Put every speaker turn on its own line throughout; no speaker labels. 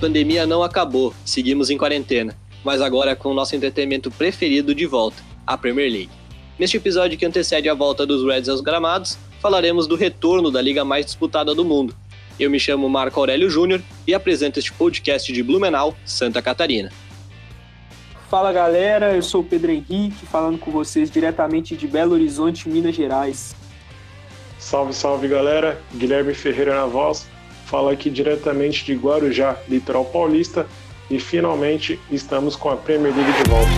Pandemia não acabou, seguimos em quarentena, mas agora com o nosso entretenimento preferido de volta, a Premier League. Neste episódio que antecede a volta dos Reds aos gramados, falaremos do retorno da liga mais disputada do mundo. Eu me chamo Marco Aurélio Júnior e apresento este podcast de Blumenau, Santa Catarina.
Fala galera, eu sou o Pedro Henrique, falando com vocês diretamente de Belo Horizonte, Minas Gerais.
Salve, salve galera, Guilherme Ferreira na voz, fala aqui diretamente de Guarujá, litoral paulista, e finalmente estamos com a Premier League de volta.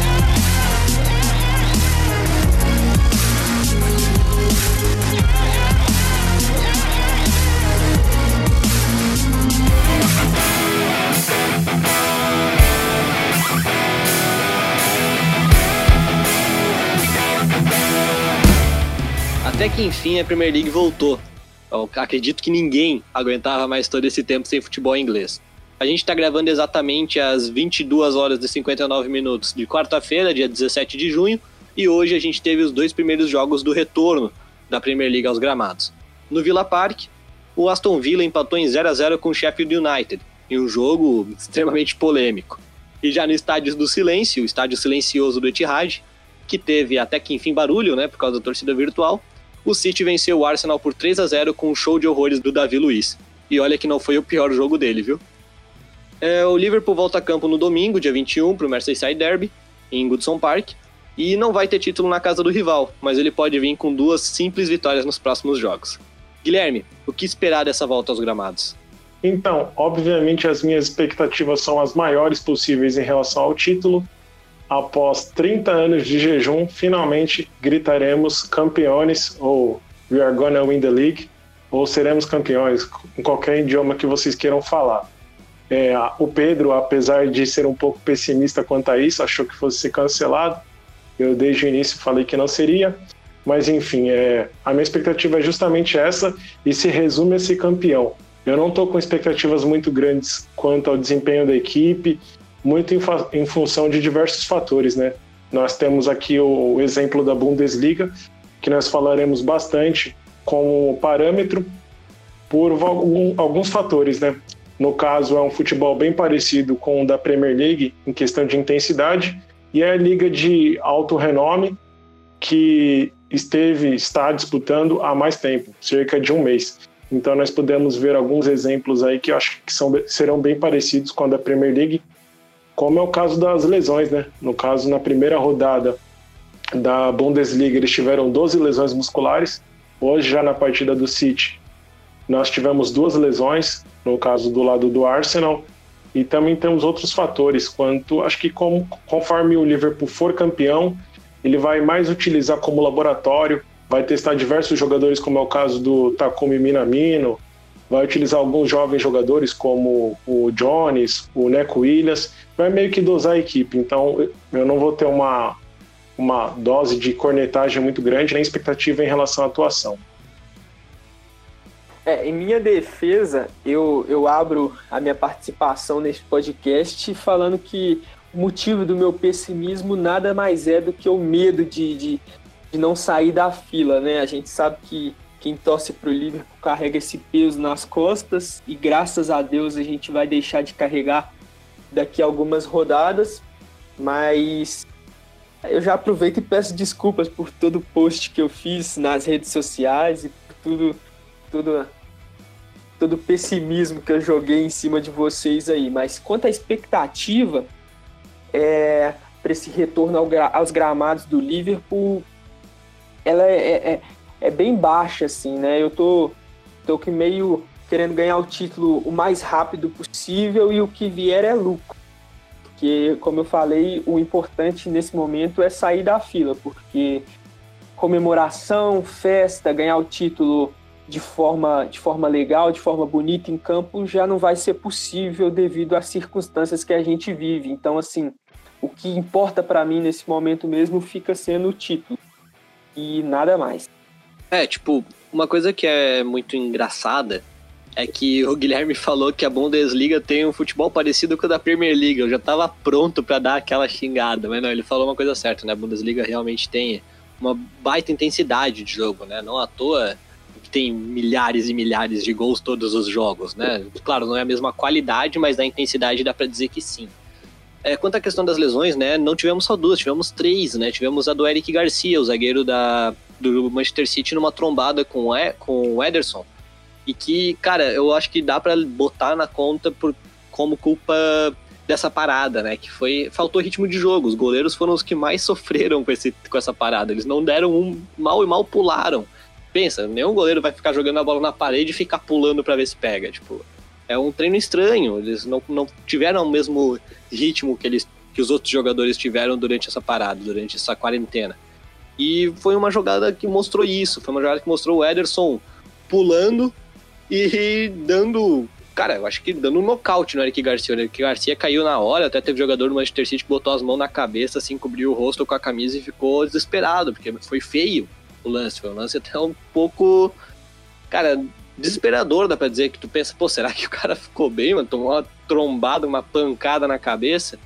Até que enfim a Premier League voltou. Eu acredito que ninguém aguentava mais todo esse tempo sem futebol inglês. A gente está gravando exatamente às 22 horas e 59 minutos de quarta-feira, dia 17 de junho, e hoje a gente teve os dois primeiros jogos do retorno da Premier League aos gramados. No Villa Park, o Aston Villa empatou em 0 a 0 com o Sheffield United, em um jogo extremamente polêmico. E já no Estádio do Silêncio, o estádio silencioso do Etihad, que teve até que enfim barulho, né, por causa da torcida virtual, o City venceu o Arsenal por 3 a 0 com um show de horrores do Davi Luiz. E olha que não foi o pior jogo dele, viu? É, o Liverpool volta a campo no domingo, dia 21, para o Merseyside Derby, em Goodson Park, e não vai ter título na casa do rival, mas ele pode vir com duas simples vitórias nos próximos jogos. Guilherme, o que esperar dessa volta aos gramados?
Então, obviamente as minhas expectativas são as maiores possíveis em relação ao título, após 30 anos de jejum, finalmente gritaremos campeões ou we are gonna win the league ou seremos campeões, em qualquer idioma que vocês queiram falar. É, o Pedro, apesar de ser um pouco pessimista quanto a isso, achou que fosse ser cancelado. Eu desde o início falei que não seria, mas enfim, é, a minha expectativa é justamente essa e se resume a ser campeão. Eu não estou com expectativas muito grandes quanto ao desempenho da equipe muito em, em função de diversos fatores, né? Nós temos aqui o, o exemplo da Bundesliga, que nós falaremos bastante como parâmetro por algum, alguns fatores, né? No caso, é um futebol bem parecido com o da Premier League em questão de intensidade, e é a liga de alto renome que esteve, está disputando há mais tempo, cerca de um mês. Então nós podemos ver alguns exemplos aí que eu acho que são, serão bem parecidos com a da Premier League, como é o caso das lesões, né? No caso, na primeira rodada da Bundesliga, eles tiveram 12 lesões musculares. Hoje, já na partida do City, nós tivemos duas lesões, no caso do lado do Arsenal, e também temos outros fatores, quanto acho que conforme o Liverpool for campeão, ele vai mais utilizar como laboratório, vai testar diversos jogadores, como é o caso do Takumi Minamino, vai utilizar alguns jovens jogadores como o Jones, o Neco Williams, vai meio que dosar a equipe. Então eu não vou ter uma, uma dose de cornetagem muito grande, nem expectativa em relação à atuação.
É, em minha defesa, eu, eu abro a minha participação nesse podcast falando que o motivo do meu pessimismo nada mais é do que o medo de, de, de não sair da fila, né? A gente sabe que quem torce para o Liverpool carrega esse peso nas costas e graças a Deus a gente vai deixar de carregar daqui a algumas rodadas, mas eu já aproveito e peço desculpas por todo o post que eu fiz nas redes sociais e por tudo, tudo, todo o pessimismo que eu joguei em cima de vocês aí. Mas quanto à expectativa é, para esse retorno ao, aos gramados do Liverpool, ela é, é, é bem baixa, assim, né? Eu tô, tô meio querendo ganhar o título o mais rápido possível e o que vier é lucro. Porque, como eu falei, o importante nesse momento é sair da fila, porque comemoração, festa, ganhar o título de forma, de forma legal, de forma bonita em campo, já não vai ser possível devido às circunstâncias que a gente vive. Então, assim, o que importa para mim nesse momento mesmo fica sendo o título e nada mais.
É, tipo, uma coisa que é muito engraçada é que o Guilherme falou que a Bundesliga tem um futebol parecido com o da Premier League. Eu já tava pronto para dar aquela xingada, mas não, ele falou uma coisa certa, né? A Bundesliga realmente tem uma baita intensidade de jogo, né? Não à toa tem milhares e milhares de gols todos os jogos, né? Claro, não é a mesma qualidade, mas da intensidade dá para dizer que sim. É, quanto à questão das lesões, né? Não tivemos só duas, tivemos três, né? Tivemos a do Eric Garcia, o zagueiro da, do Manchester City, numa trombada com, o, com o Ederson. E que, cara, eu acho que dá para botar na conta por, como culpa dessa parada, né? Que foi. Faltou ritmo de jogo. Os goleiros foram os que mais sofreram com, esse, com essa parada. Eles não deram um mal e mal pularam. Pensa, nenhum goleiro vai ficar jogando a bola na parede e ficar pulando para ver se pega. Tipo, é um treino estranho. Eles não, não tiveram o mesmo ritmo que, eles, que os outros jogadores tiveram durante essa parada, durante essa quarentena. E foi uma jogada que mostrou isso. Foi uma jogada que mostrou o Ederson pulando e dando. Cara, eu acho que dando um nocaute no Eric Garcia. O Eric Garcia caiu na hora, até teve jogador do Manchester City que botou as mãos na cabeça, assim, cobriu o rosto com a camisa e ficou desesperado, porque foi feio o lance. Foi um lance até um pouco. Cara, desesperador, dá pra dizer, que tu pensa, pô, será que o cara ficou bem, mano? Tomou uma trombada, uma pancada na cabeça.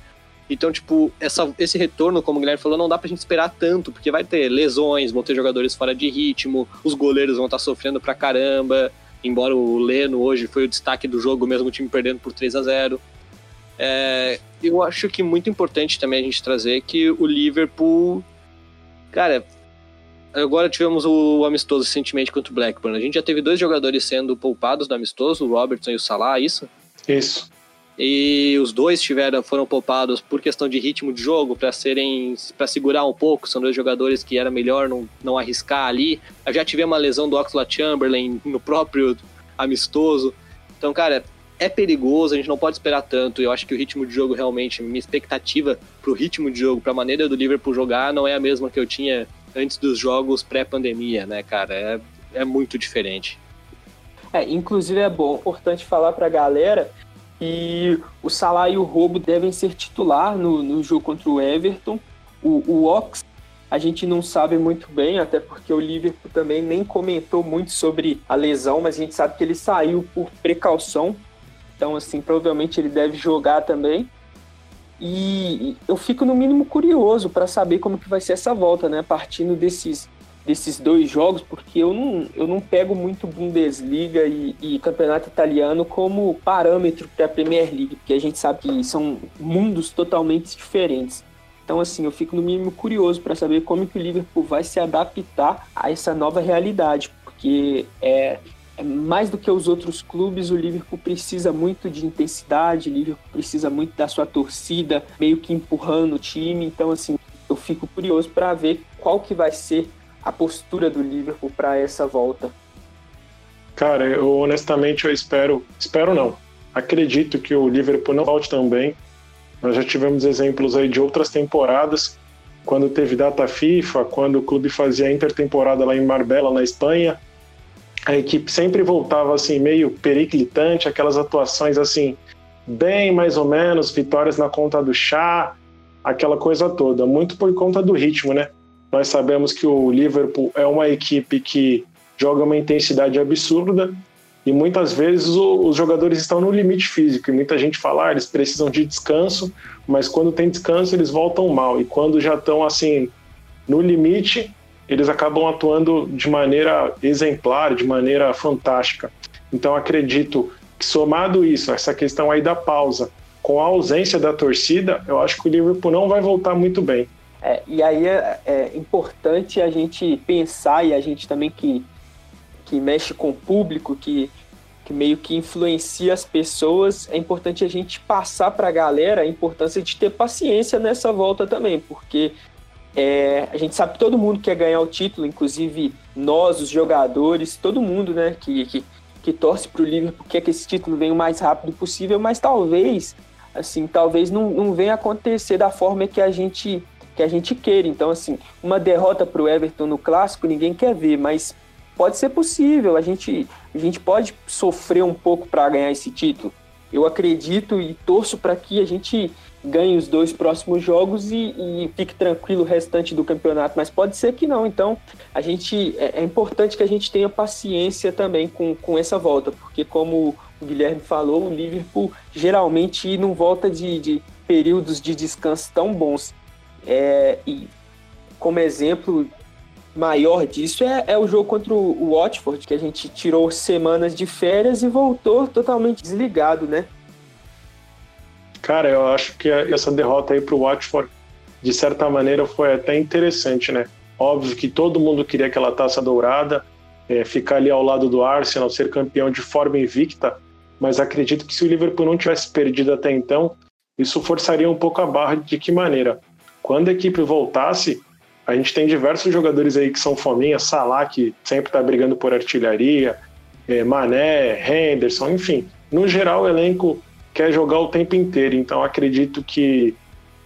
Então, tipo, essa, esse retorno, como o Guilherme falou, não dá pra gente esperar tanto, porque vai ter lesões, vão ter jogadores fora de ritmo, os goleiros vão estar tá sofrendo pra caramba, embora o Leno hoje foi o destaque do jogo, mesmo o time perdendo por 3 a 0 é, Eu acho que muito importante também a gente trazer que o Liverpool, cara, agora tivemos o amistoso recentemente contra o Blackburn. A gente já teve dois jogadores sendo poupados no amistoso, o Robertson e o Salah, isso?
Isso.
E os dois tiveram, foram poupados por questão de ritmo de jogo, para serem para segurar um pouco. São dois jogadores que era melhor não, não arriscar ali. Eu já tive uma lesão do Oxlade Chamberlain no próprio amistoso. Então, cara, é perigoso, a gente não pode esperar tanto. Eu acho que o ritmo de jogo realmente, minha expectativa pro ritmo de jogo, pra maneira do Liverpool jogar, não é a mesma que eu tinha antes dos jogos pré-pandemia, né, cara? É, é muito diferente.
É, inclusive é bom, importante falar pra galera que o Salah e o Robo devem ser titular no, no jogo contra o Everton. O, o Ox a gente não sabe muito bem, até porque o Liverpool também nem comentou muito sobre a lesão, mas a gente sabe que ele saiu por precaução. Então, assim, provavelmente ele deve jogar também. E eu fico no mínimo curioso para saber como que vai ser essa volta, né? Partindo desses, desses dois jogos, porque eu não, eu não pego muito Bundesliga e, e Campeonato Italiano como parâmetro para a Premier League, porque a gente sabe que são mundos totalmente diferentes. Então, assim, eu fico no mínimo curioso para saber como que o Liverpool vai se adaptar a essa nova realidade, porque é, mais do que os outros clubes, o Liverpool precisa muito de intensidade, o Liverpool precisa muito da sua torcida, meio que empurrando o time. Então, assim, eu fico curioso para ver qual que vai ser a postura do Liverpool para essa volta.
Cara, eu honestamente eu espero, espero não. Acredito que o Liverpool não volte também. Nós já tivemos exemplos aí de outras temporadas, quando teve data FIFA, quando o clube fazia intertemporada lá em Marbella, na Espanha, a equipe sempre voltava assim meio periclitante, aquelas atuações assim bem mais ou menos, vitórias na conta do chá, aquela coisa toda, muito por conta do ritmo, né? Nós sabemos que o Liverpool é uma equipe que joga uma intensidade absurda e muitas vezes o, os jogadores estão no limite físico. E muita gente fala ah, eles precisam de descanso, mas quando tem descanso eles voltam mal. E quando já estão assim no limite eles acabam atuando de maneira exemplar, de maneira fantástica. Então acredito que somado isso, essa questão aí da pausa, com a ausência da torcida, eu acho que o Liverpool não vai voltar muito bem.
É, e aí é, é, importante a gente pensar e a gente também que, que mexe com o público, que, que meio que influencia as pessoas, é importante a gente passar para a galera a importância de ter paciência nessa volta também, porque é, a gente sabe que todo mundo quer ganhar o título, inclusive nós, os jogadores, todo mundo, né, que, que, que torce para o Liverpool quer que esse título venha o mais rápido possível, mas talvez, assim, talvez não, não venha acontecer da forma que a gente que a gente queira. Então, assim, uma derrota para o Everton no clássico ninguém quer ver, mas pode ser possível. A gente, a gente pode sofrer um pouco para ganhar esse título. Eu acredito e torço para que a gente ganhe os dois próximos jogos e, e, fique tranquilo o restante do campeonato, mas pode ser que não. Então, a gente é, é, importante que a gente tenha paciência também com, com essa volta, porque como o Guilherme falou, o Liverpool geralmente não volta de, de períodos de descanso tão bons. É, e como exemplo maior disso é, é, o jogo contra o Watford, que a gente tirou semanas de férias e voltou totalmente desligado, né?
Cara, eu acho que essa derrota aí pro Watford, de certa maneira, foi até interessante, né? Óbvio que todo mundo queria aquela taça dourada, é, ficar ali ao lado do Arsenal, ser campeão de forma invicta, mas acredito que se o Liverpool não tivesse perdido até então, isso forçaria um pouco a barra de que maneira? Quando a equipe voltasse, a gente tem diversos jogadores aí que são fominhas, Salah, que sempre está brigando por artilharia, é, Mané, Henderson, enfim. No geral, o elenco quer jogar o tempo inteiro, então acredito que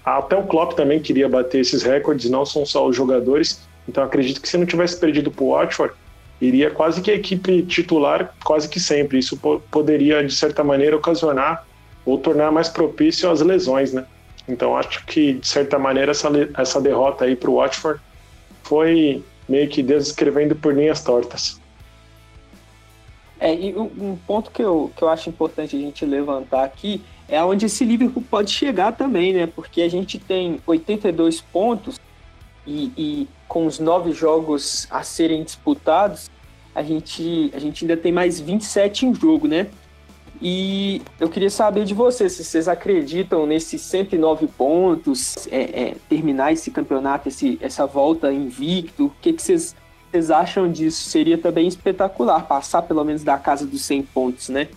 até o Klopp também queria bater esses recordes, não são só os jogadores. Então acredito que se não tivesse perdido para o Watford, iria quase que a equipe titular, quase que sempre. Isso poderia, de certa maneira, ocasionar ou tornar mais propício às lesões, né? Então acho que, de certa maneira, essa, essa derrota aí para o Watford foi meio que descrevendo por linhas tortas.
É, e um ponto que eu, que eu acho importante a gente levantar aqui é onde esse Liverpool pode chegar também, né? Porque a gente tem 82 pontos e, e com os nove jogos a serem disputados, a gente, a gente ainda tem mais 27 em jogo, né? E eu queria saber de vocês, se vocês acreditam nesses 109 pontos, é, é, terminar esse campeonato, esse, essa volta invicto, o que, que vocês, vocês acham disso? Seria também espetacular, passar pelo menos da casa dos 100 pontos, né?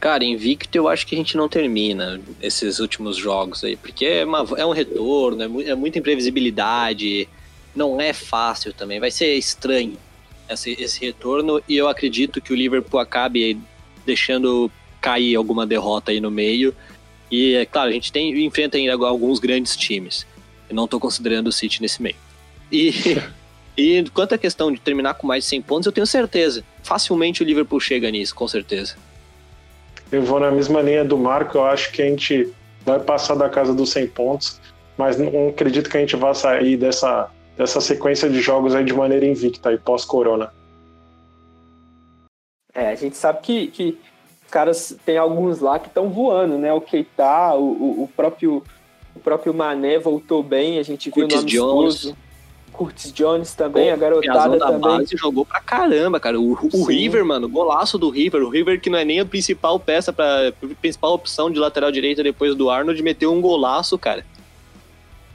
Cara, invicto eu acho que a gente não termina esses últimos jogos aí, porque é, uma, é um retorno, é, é, muita imprevisibilidade, não é fácil também, vai ser estranho esse, esse retorno e eu acredito que o Liverpool acabe deixando cair alguma derrota aí no meio. E é claro, a gente tem enfrenta ainda alguns grandes times. Eu não estou considerando o City nesse meio. E, e quanto à questão de terminar com mais de 100 pontos, eu tenho certeza. Facilmente o Liverpool chega nisso, com certeza.
Eu vou na mesma linha do Marco, eu acho que a gente vai passar da casa dos 100 pontos, mas não acredito que a gente vá sair dessa, dessa sequência de jogos aí de maneira invicta e pós-corona.
É, a gente sabe que, que os caras tem alguns lá que estão voando, né? O Keita, o, o, próprio o próprio Mané voltou bem, a gente viu o nome Jones. Curtis Jones também, Pô, a garotada da também. base
jogou pra caramba, cara. O, o River, mano, golaço do River. O River que não é nem a principal peça, pra, a principal opção de lateral direita depois do Arnold, meteu um golaço, cara.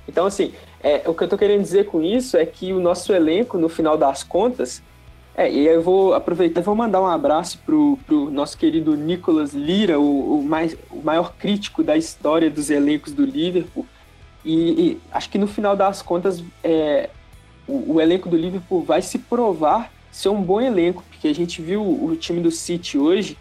Então, assim, é, o que eu tô querendo dizer com isso é que o nosso elenco, no final das contas, é, e eu vou aproveitar e vou mandar um abraço pro, pro nosso querido Nicolas Lira, o, o, mais, o maior crítico da história dos elencos do Liverpool. E, e acho que no final das contas, é, o, elenco do Liverpool vai se provar ser um bom elenco, porque a gente viu o, o time do City hoje,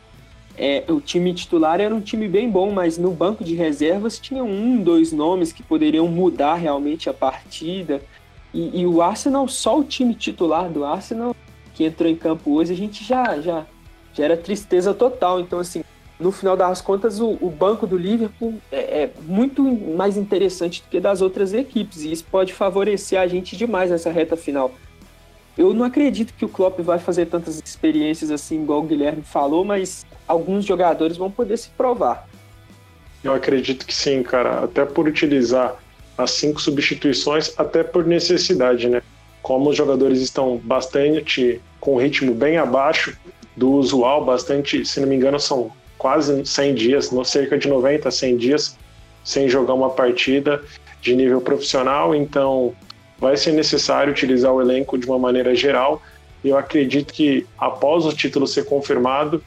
é, o time titular era um time bem bom, mas no banco de reservas tinha um, dois nomes que poderiam mudar realmente a partida. E, e, o Arsenal, só o time titular do Arsenal que entrou em campo hoje, a gente já, já, já era tristeza total. Então, assim, no final das contas, o, o banco do Liverpool é, é, muito mais interessante do que das outras equipes, e isso pode favorecer a gente demais nessa reta final. Eu não acredito que o Klopp vai fazer tantas experiências assim, igual o Guilherme falou, mas alguns jogadores vão poder se provar.
Eu acredito que sim, cara, até por utilizar as cinco substituições, até por necessidade, né? Como os jogadores estão bastante com ritmo bem abaixo do usual, bastante, se não me engano, são quase 100 dias, cerca de 90, 100 dias, sem jogar uma partida de nível profissional, então vai ser necessário utilizar o elenco de uma maneira geral. E eu acredito que após o título ser confirmado,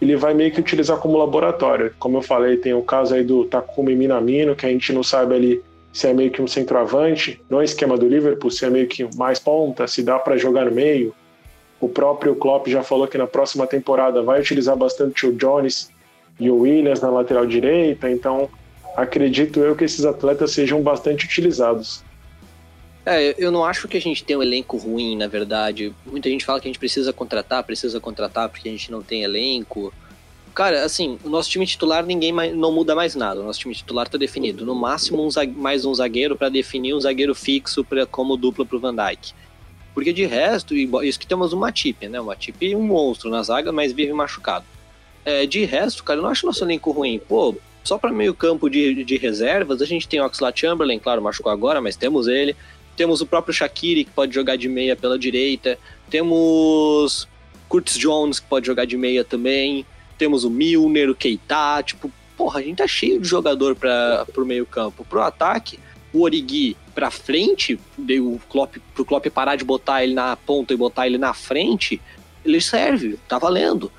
ele vai meio que utilizar como laboratório. Como eu falei, tem o caso aí do Takumi Minamino, que a gente não sabe ali se é meio que um centroavante, no esquema do Liverpool, se é meio que mais ponta, se dá para jogar no meio, o próprio Klopp já falou que na próxima temporada vai utilizar bastante o Jones e o Williams na lateral direita, então acredito eu que esses atletas sejam bastante utilizados.
É, eu não acho que a gente tem um elenco ruim, na verdade. Muita gente fala que a gente precisa contratar, precisa contratar porque a gente não tem elenco. Cara, assim, o nosso time titular ninguém mais, não muda mais nada. O nosso time titular tá definido. No máximo, um, mais um zagueiro para definir um zagueiro fixo pra, como dupla pro Van Dijk. Porque de resto, isso que temos uma Matip, né? Uma Matip um monstro na zaga, mas vive machucado. É, de resto, cara, eu não acho nosso elenco ruim. Pô, só para meio campo de, de reservas, a gente tem o Oxlade Chamberlain, claro, machucou agora, mas temos ele. Temos o próprio Shaqiri, que pode jogar de meia pela direita. Temos Curtis Jones, que pode jogar de meia também. Temos o Milner, o Keita. Tipo, porra, a gente tá cheio de jogador para pro meio campo. Pro ataque, o Origi pra frente, o Klopp, pro Klopp parar de botar ele na ponta e botar ele na frente, ele serve, tá valendo.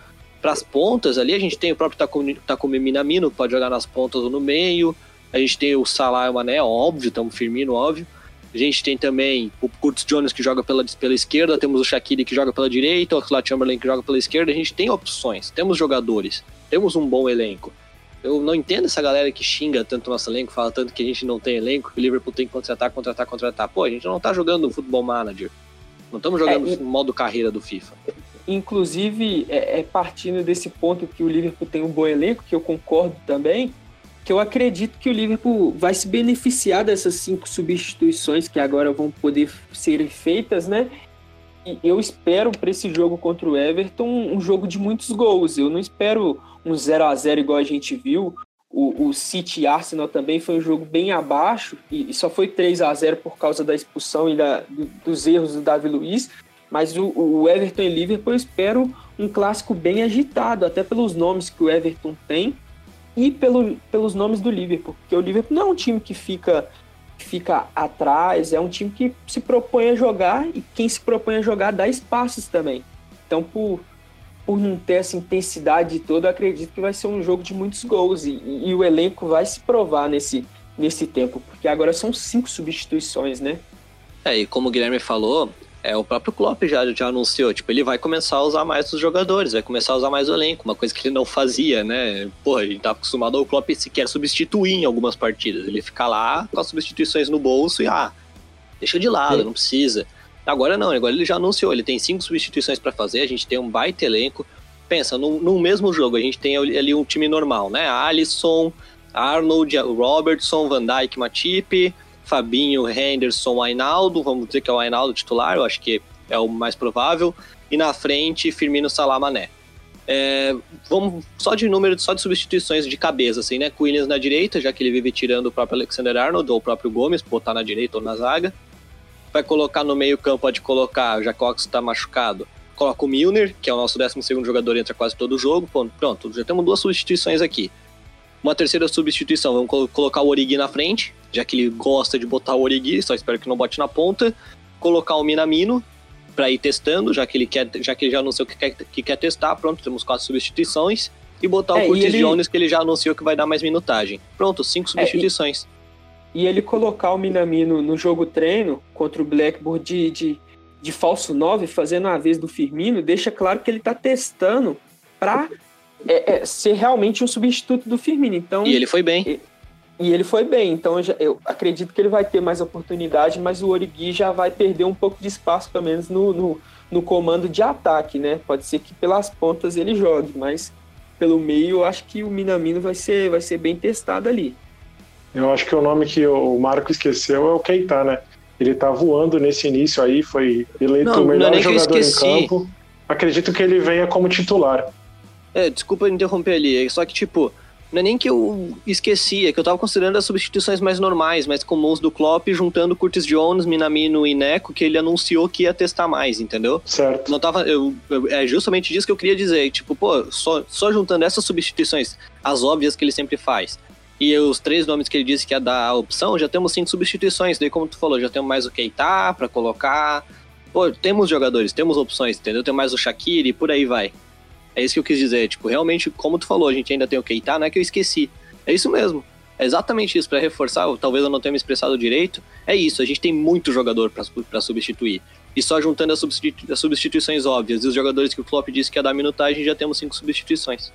Para as pontas ali, a gente tem o próprio Takumi, Takumi Minamino, que pode jogar nas pontas ou no meio. A gente tem o Salah e o Mané, óbvio, estamos firmino, óbvio. A gente tem também o Curtis Jones que joga pela, pela esquerda, temos o Shaqiri que joga pela direita, o Oxlade Chamberlain que joga pela esquerda. A gente tem opções, temos jogadores, temos um bom elenco. Eu não entendo essa galera que xinga tanto o nosso elenco, fala tanto que a gente não tem elenco, que o Liverpool tem que contratar, contratar, contratar. Pô, a gente não tá jogando Futebol Manager. Não estamos jogando é, modo carreira do FIFA.
Inclusive, é, é, partindo desse ponto que o Liverpool tem um bom elenco, que eu concordo também, que eu acredito que o Liverpool vai se beneficiar dessas cinco substituições que agora vão poder ser feitas, né? E eu espero para esse jogo contra o Everton um jogo de muitos gols. Eu não espero um 0 a 0 igual a gente viu. O, o City Arsenal também foi um jogo bem abaixo e, e só foi 3 a 0 por causa da expulsão e da, do, dos erros do Davi Luiz. Mas o, o Everton e Liverpool eu espero um clássico bem agitado, até pelos nomes que o Everton tem e pelo, pelos nomes do Liverpool. Porque o Liverpool não é um time que fica, fica atrás, é um time que se propõe a jogar e quem se propõe a jogar dá espaços também. Então, por, por não ter essa intensidade toda, acredito que vai ser um jogo de muitos gols e, e, e o elenco vai se provar nesse, nesse tempo, porque agora são cinco substituições, né?
É, e como o Guilherme falou, é, o próprio Klopp já, já anunciou, tipo, ele vai começar a usar mais os jogadores, vai começar a usar mais o elenco, uma coisa que ele não fazia, né? Porra, a gente tá acostumado ao Klopp sequer substituir em algumas partidas. Ele fica lá com as substituições no bolso e, ah, deixa de lado, Sim. não precisa. Agora não, agora ele já anunciou, ele tem cinco substituições para fazer, a gente tem um baita elenco. Pensa, no, no mesmo jogo, a gente tem ali um time normal, né? Alisson, Arnold, Robertson, Van Dijk, Matip, Fabinho, Henderson, Ainaldo, vamos dizer que é o Ainaldo titular, eu acho que é o mais provável, e na frente Firmino, Salah, Mané. É, vamos só de número, só de substituições de cabeça, assim, né? Williams na direita, já que ele vive tirando o próprio Alexander Arnold ou o próprio Gomes, botar na direita ou na zaga. Vai colocar no meio campo, pode colocar, já que o Ox está machucado, coloca o Milner, que é o nosso 12 jogador, entra quase todo o jogo. Pronto, já temos duas substituições aqui. Uma terceira substituição, vamos colocar o Origi na frente, já que ele gosta de botar o Origi, só espero que não bote na ponta. Colocar o Minamino para ir testando, já que ele quer, já que ele já anunciou que quer, que quer testar, pronto, temos quatro substituições. E botar é, o Curtis ele... Jones, que ele já anunciou que vai dar mais minutagem. Pronto, cinco substituições.
É, e... e, ele colocar o Minamino no jogo treino contra o Blackboard de, de, de falso 9, fazendo a vez do Firmino, deixa claro que ele está testando para é, é, ser realmente um substituto do Firmino. Então,
e ele foi bem.
E, ele foi bem, então eu, já, eu, acredito que ele vai ter mais oportunidade, mas o Origi já vai perder um pouco de espaço, pelo menos no, no, no comando de ataque, né? Pode ser que pelas pontas ele jogue, mas pelo meio eu acho que o Minamino vai ser, vai ser bem testado ali.
Eu acho que o nome que o Marco esqueceu é o Keita, né? Ele tá voando nesse início aí, foi eleito não, o melhor é jogador em campo. Acredito que ele venha como titular.
É, desculpa interromper ali, só que tipo, não é nem que eu esquecia, é que eu tava considerando as substituições mais normais, mais comuns do Klopp, juntando Curtis Jones, Minamino e Neco, que ele anunciou que ia testar mais, entendeu?
Certo.
Não tava, eu, eu, é justamente disso que eu queria dizer, tipo, pô, só, só juntando essas substituições, as óbvias que ele sempre faz, e os três nomes que ele disse que ia dar a opção, já temos cinco substituições, daí como tu falou, já temos mais o Keita pra colocar, pô, temos jogadores, temos opções, entendeu? Tem mais o Shaqiri e por aí vai. É isso que eu quis dizer. Tipo, realmente, como tu falou, a gente ainda tem o Keita, não é que eu esqueci. É isso mesmo. É exatamente isso, para reforçar, talvez eu não tenha me expressado direito. É isso, a gente tem muito jogador para substituir. E só juntando as, substitu as, substituições óbvias e os jogadores que o Klopp disse que ia dar minutagem, já temos cinco substituições.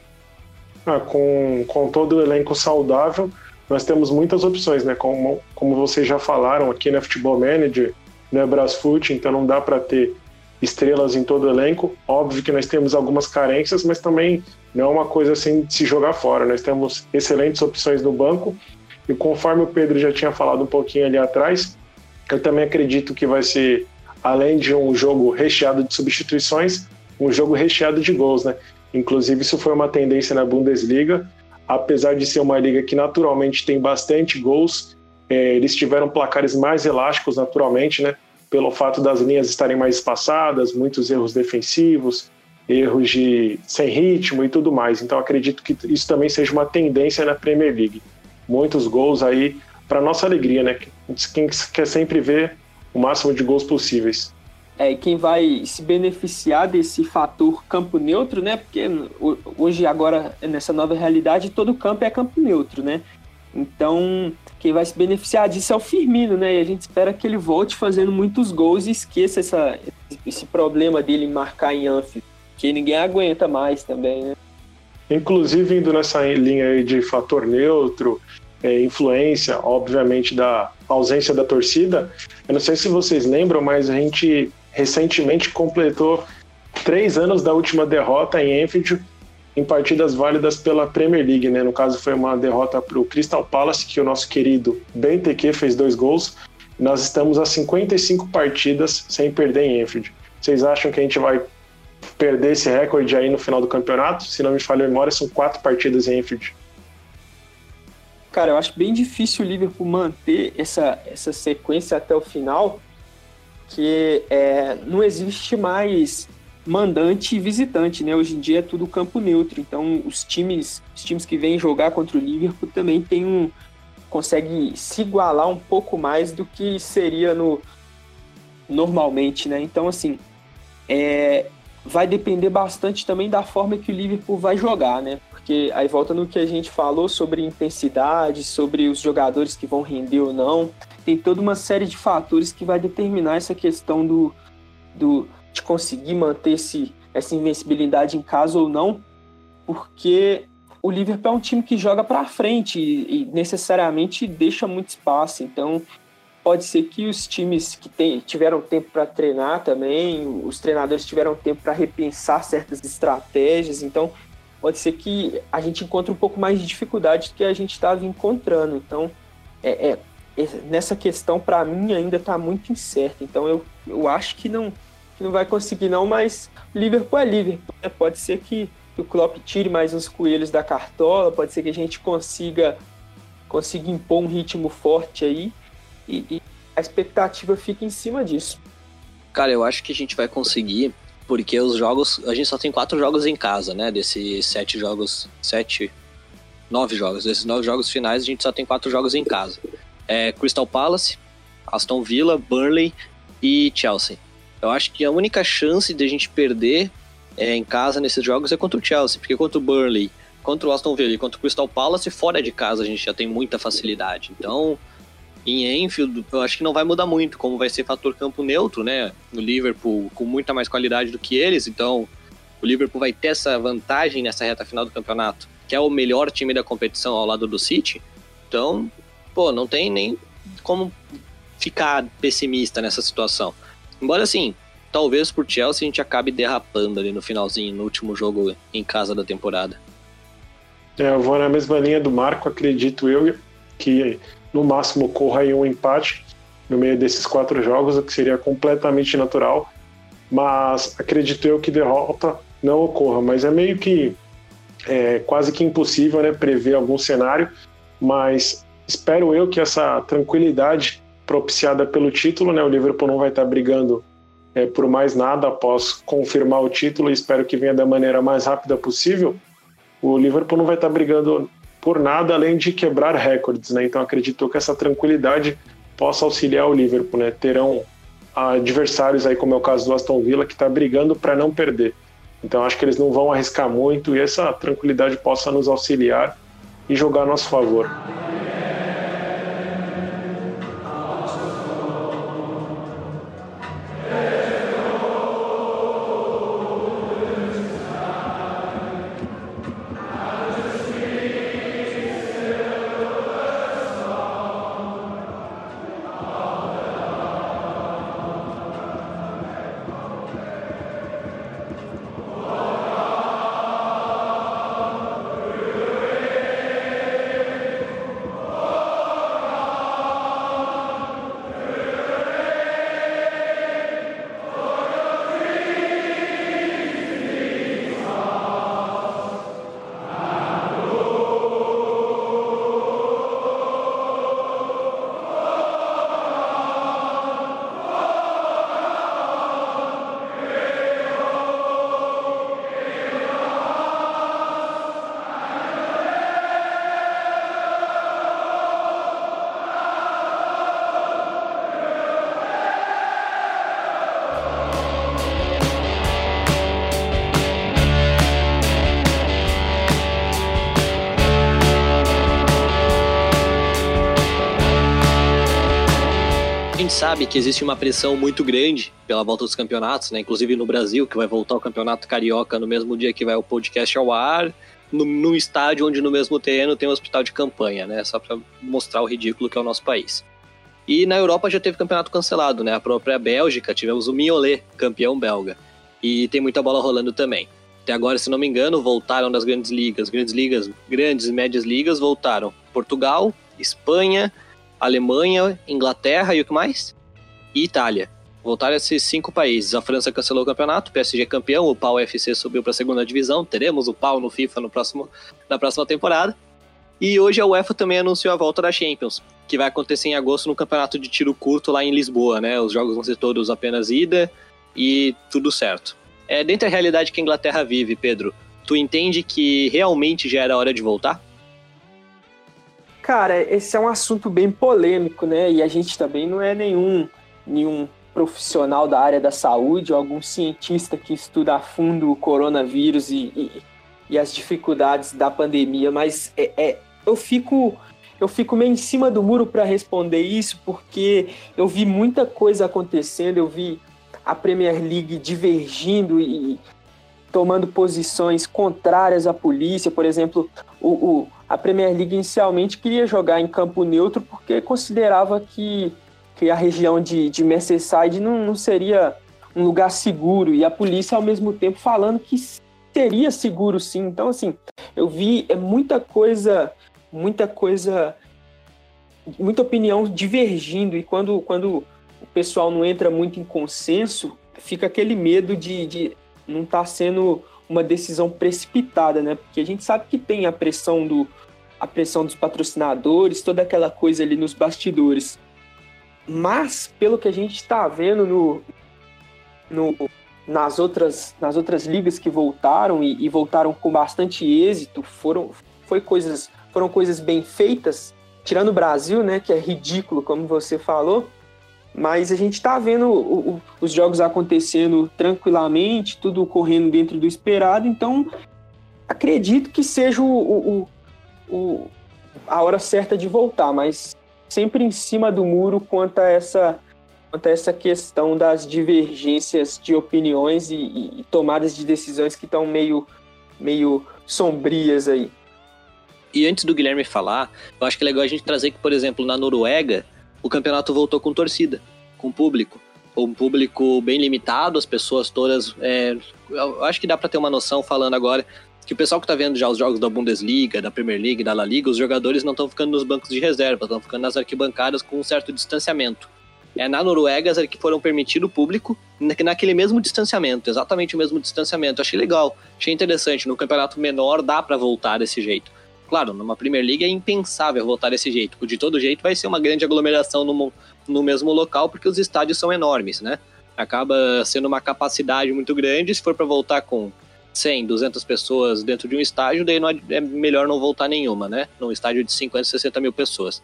Ah, com, com todo o elenco saudável, nós temos muitas opções, né? Como, como vocês já falaram aqui na Futebol Manager, né, Brasfoot, então não dá para ter estrelas em todo o elenco. Óbvio que nós temos algumas carências, mas também não é uma coisa assim de se jogar fora. Nós temos excelentes opções no banco e conforme o Pedro já tinha falado um pouquinho ali atrás, eu também acredito que vai ser, além de um jogo recheado de substituições, um jogo recheado de gols, né? Inclusive, isso foi uma tendência na Bundesliga, apesar de ser uma liga que naturalmente tem bastante gols, É, eles tiveram placares mais elásticos naturalmente, né? Pelo fato das linhas estarem mais espaçadas, muitos erros defensivos, erros de sem ritmo e tudo mais. Então acredito que isso também seja uma tendência na Premier League. Muitos gols aí para nossa alegria, né? Quem quer sempre ver o máximo de gols possíveis.
É, quem vai se beneficiar desse fator campo neutro, né? Porque hoje, agora, nessa nova realidade, todo campo é campo neutro, né? Então, quem vai se beneficiar disso é o Firmino, né? E a gente espera que ele volte fazendo muitos gols e esqueça essa, esse problema dele marcar em Anfield, que ninguém aguenta mais também, né?
Inclusive, indo nessa linha de fator neutro, é, influência, obviamente, da ausência da torcida, eu não sei se vocês lembram, mas a gente recentemente completou três anos da última derrota em Anfield em partidas válidas pela Premier League, né? No caso foi uma derrota para o Crystal Palace, que o nosso querido Benteke fez dois gols. Nós estamos a 55 partidas sem perder em Anfield. Vocês acham que a gente vai perder esse recorde aí no final do campeonato? Se não me falha a memória, são quatro partidas em Anfield.
Cara, eu acho bem difícil o Liverpool manter essa, essa sequência até o final, que é, não existe mais mandante e visitante, né? Hoje em dia é tudo campo neutro, então os times, os times que vêm jogar contra o Liverpool também tem um consegue se igualar um pouco mais do que seria no normalmente, né? Então assim, é, vai depender bastante também da forma que o Liverpool vai jogar, né? Porque aí volta no que a gente falou sobre intensidade, sobre os jogadores que vão render ou não tem toda uma série de fatores que vai determinar essa questão do, do de conseguir manter esse, essa invencibilidade em casa ou não, porque o Liverpool é um time que joga para frente e, e, necessariamente deixa muito espaço. Então, pode ser que os times que tem, tiveram tempo para treinar também, os treinadores tiveram tempo para repensar certas estratégias. Então, pode ser que a gente encontre um pouco mais de dificuldade do que a gente estava encontrando. Então, é, é nessa questão, para mim, ainda está muito incerto. Então, eu, eu acho que não, não vai conseguir, não. Mas Liverpool é Liverpool. Né? Pode ser que, que, o Klopp tire mais uns coelhos da cartola, pode ser que a gente consiga, consiga impor um ritmo forte aí. E, e a expectativa fica em cima disso.
Cara, eu acho que a gente vai conseguir, porque os jogos. A gente só tem quatro jogos em casa, né? Desses sete jogos. Sete. Nove jogos. Desses nove jogos finais, a gente só tem quatro jogos em casa é Crystal Palace, Aston Villa, Burnley e Chelsea. Eu acho que a única chance de a gente perder é, em casa nesses jogos é contra o Chelsea, porque contra o Burnley, contra o Aston Villa e contra o Crystal Palace, fora de casa a gente já tem muita facilidade. Então, em Enfield, eu acho que não vai mudar muito, como vai ser fator campo neutro, né? No Liverpool, com muita mais qualidade do que eles, então o Liverpool vai ter essa vantagem nessa reta final do campeonato, que é o melhor time da competição ao lado do City. Então, pô, não tem nem como ficar pessimista nessa situação. Embora assim, talvez por Chelsea a gente acabe derrapando ali no finalzinho, no último jogo em casa da temporada.
É, eu vou na mesma linha do Marco, acredito eu que no máximo corra aí um empate no meio desses quatro jogos, o que seria completamente natural. Mas acredito eu que derrota não ocorra, mas é meio que é, quase que impossível né, prever algum cenário. Mas espero eu que essa tranquilidade propiciada pelo título, né? O Liverpool não vai estar brigando é, por mais nada após confirmar o título espero que venha da maneira mais rápida possível. O Liverpool não vai estar brigando por nada além de quebrar recordes, né? Então acredito que essa tranquilidade possa auxiliar o Liverpool, né? Terão adversários aí, como é o caso do Aston Villa, que está brigando para não perder. Então acho que eles não vão arriscar muito e essa tranquilidade possa nos auxiliar e jogar a nosso favor.
Que existe uma pressão muito grande pela volta dos campeonatos, né? Inclusive no Brasil, que vai voltar o campeonato carioca no mesmo dia que vai o podcast ao ar, num estádio onde no mesmo terreno tem um hospital de campanha, né? Só para mostrar o ridículo que é o nosso país. E na Europa já teve campeonato cancelado, né? A própria Bélgica, tivemos o Mignolet, campeão belga. E tem muita bola rolando também. Até agora, se não me engano, voltaram das grandes ligas, grandes ligas, grandes e médias ligas, voltaram Portugal, Espanha, Alemanha, Inglaterra e o que mais? E Itália. Voltaram esses cinco países. A França cancelou o campeonato, o PSG é campeão, o PAU FC subiu para a segunda divisão. Teremos o PAU no FIFA no próximo, na próxima temporada. E hoje a UEFA também anunciou a volta da Champions, que vai acontecer em agosto no campeonato de tiro curto lá em Lisboa, né? Os jogos vão ser todos apenas ida e tudo certo. É, dentro da realidade que a Inglaterra vive, Pedro, tu entende que realmente já era hora de voltar?
Cara, esse é um assunto bem polêmico, né? E a gente também não é nenhum, nenhum profissional da área da saúde ou algum cientista que estuda a fundo o coronavírus e, e, e as dificuldades da pandemia, mas é, é, eu fico eu fico meio em cima do muro para responder isso porque eu vi muita coisa acontecendo, eu vi a Premier League divergindo e tomando posições contrárias à polícia, por exemplo, o, o a Premier League inicialmente queria jogar em campo neutro porque considerava que, que a região de, de Merseyside não, não seria um lugar seguro e a polícia ao mesmo tempo falando que seria seguro sim. Então assim, eu vi é muita coisa, muita coisa, muita opinião divergindo e quando quando o pessoal não entra muito em consenso, fica aquele medo de, de não estar tá sendo uma decisão precipitada, né? Porque a gente sabe que tem a pressão do a pressão dos patrocinadores, toda aquela coisa ali nos bastidores. Mas pelo que a gente está vendo no, no, nas outras nas outras ligas que voltaram e, e, voltaram com bastante êxito, foram foi coisas foram coisas bem feitas, tirando o Brasil, né, que é ridículo como você falou. Mas a gente está vendo o, o, os jogos acontecendo tranquilamente, tudo correndo dentro do esperado, então acredito que seja o, o, a hora certa de voltar, mas sempre em cima do muro quanto a essa, quanto a essa questão das divergências de opiniões e, e tomadas de decisões que estão meio, meio sombrias aí.
E antes do Guilherme falar, eu acho que é legal a gente trazer que, por exemplo, na Noruega, o campeonato voltou com torcida, com público. Um público bem limitado, as pessoas todas. É, eu acho que dá para ter uma noção falando agora que o pessoal que tá vendo já os jogos da Bundesliga, da Premier League, da La Liga, os jogadores não estão ficando nos bancos de reserva, estão ficando nas arquibancadas com um certo distanciamento. É, na Noruega, as que foram permitido o público naquele mesmo distanciamento, exatamente o mesmo distanciamento. Achei legal, achei interessante. No campeonato menor dá para voltar desse jeito. Claro, numa Premier League é impensável voltar desse jeito. De todo jeito vai ser uma grande aglomeração no, no mesmo local, porque os estádios são enormes, né? Acaba sendo uma capacidade muito grande. Se for para voltar com 100, 200 pessoas dentro de um estádio, daí não é, é melhor não voltar nenhuma, né? Num estádio de 50, 60 mil pessoas.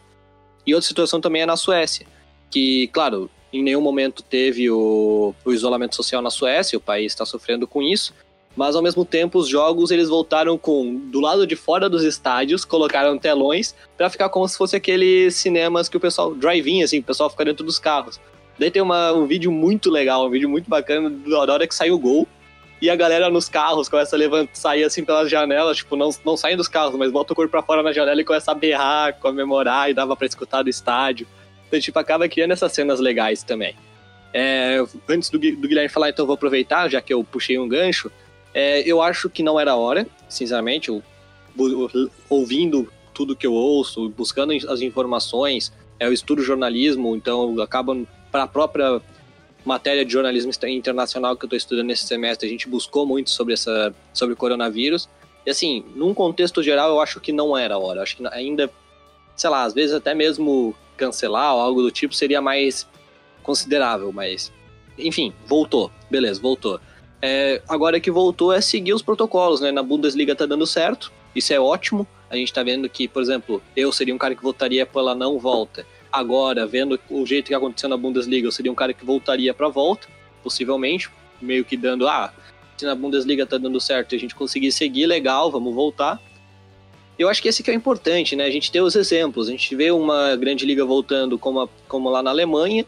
E outra situação também é na Suécia, que, claro, em nenhum momento teve o, o isolamento social na Suécia, o país está sofrendo com isso, mas ao mesmo tempo os jogos eles voltaram com do lado de fora dos estádios, colocaram telões para ficar como se fosse aqueles cinemas que o pessoal drive-in assim, o pessoal fica dentro dos carros. Daí tem uma, um vídeo muito legal, um vídeo muito bacana da hora que saiu o gol e a galera nos carros começa a levantar, sair assim pelas janelas, tipo, não, não saem dos carros, mas bota o corpo pra fora na janela e começa a berrar, comemorar, e dava pra escutar do estádio. Então, tipo, acaba criando essas cenas legais também. É, antes do, do, Guilherme falar, então vou aproveitar, já que eu puxei um gancho. É, eu acho que não era hora, sinceramente, eu, ouvindo tudo que eu ouço, buscando as informações, é, eu estudo jornalismo, então acaba para a própria matéria de jornalismo internacional que eu estou estudando nesse semestre, a gente buscou muito sobre essa sobre o coronavírus. E assim, num contexto geral, eu acho que não era a hora. Eu acho que ainda, sei lá, às vezes até mesmo cancelar ou algo do tipo seria mais considerável, mas enfim, voltou. Beleza, voltou. É, agora que voltou é seguir os protocolos, né? Na Bundesliga tá dando certo, isso é ótimo. A gente tá vendo que, por exemplo, eu seria um cara que votaria pela não volta agora, vendo o jeito que aconteceu na Bundesliga, eu seria um cara que voltaria para a volta, possivelmente, meio que dando, ah, se na Bundesliga tá dando certo e a gente conseguir seguir, legal, vamos voltar. Eu acho que esse que é importante, né? A gente ter os exemplos. A gente vê uma grande liga voltando como, a, como lá na Alemanha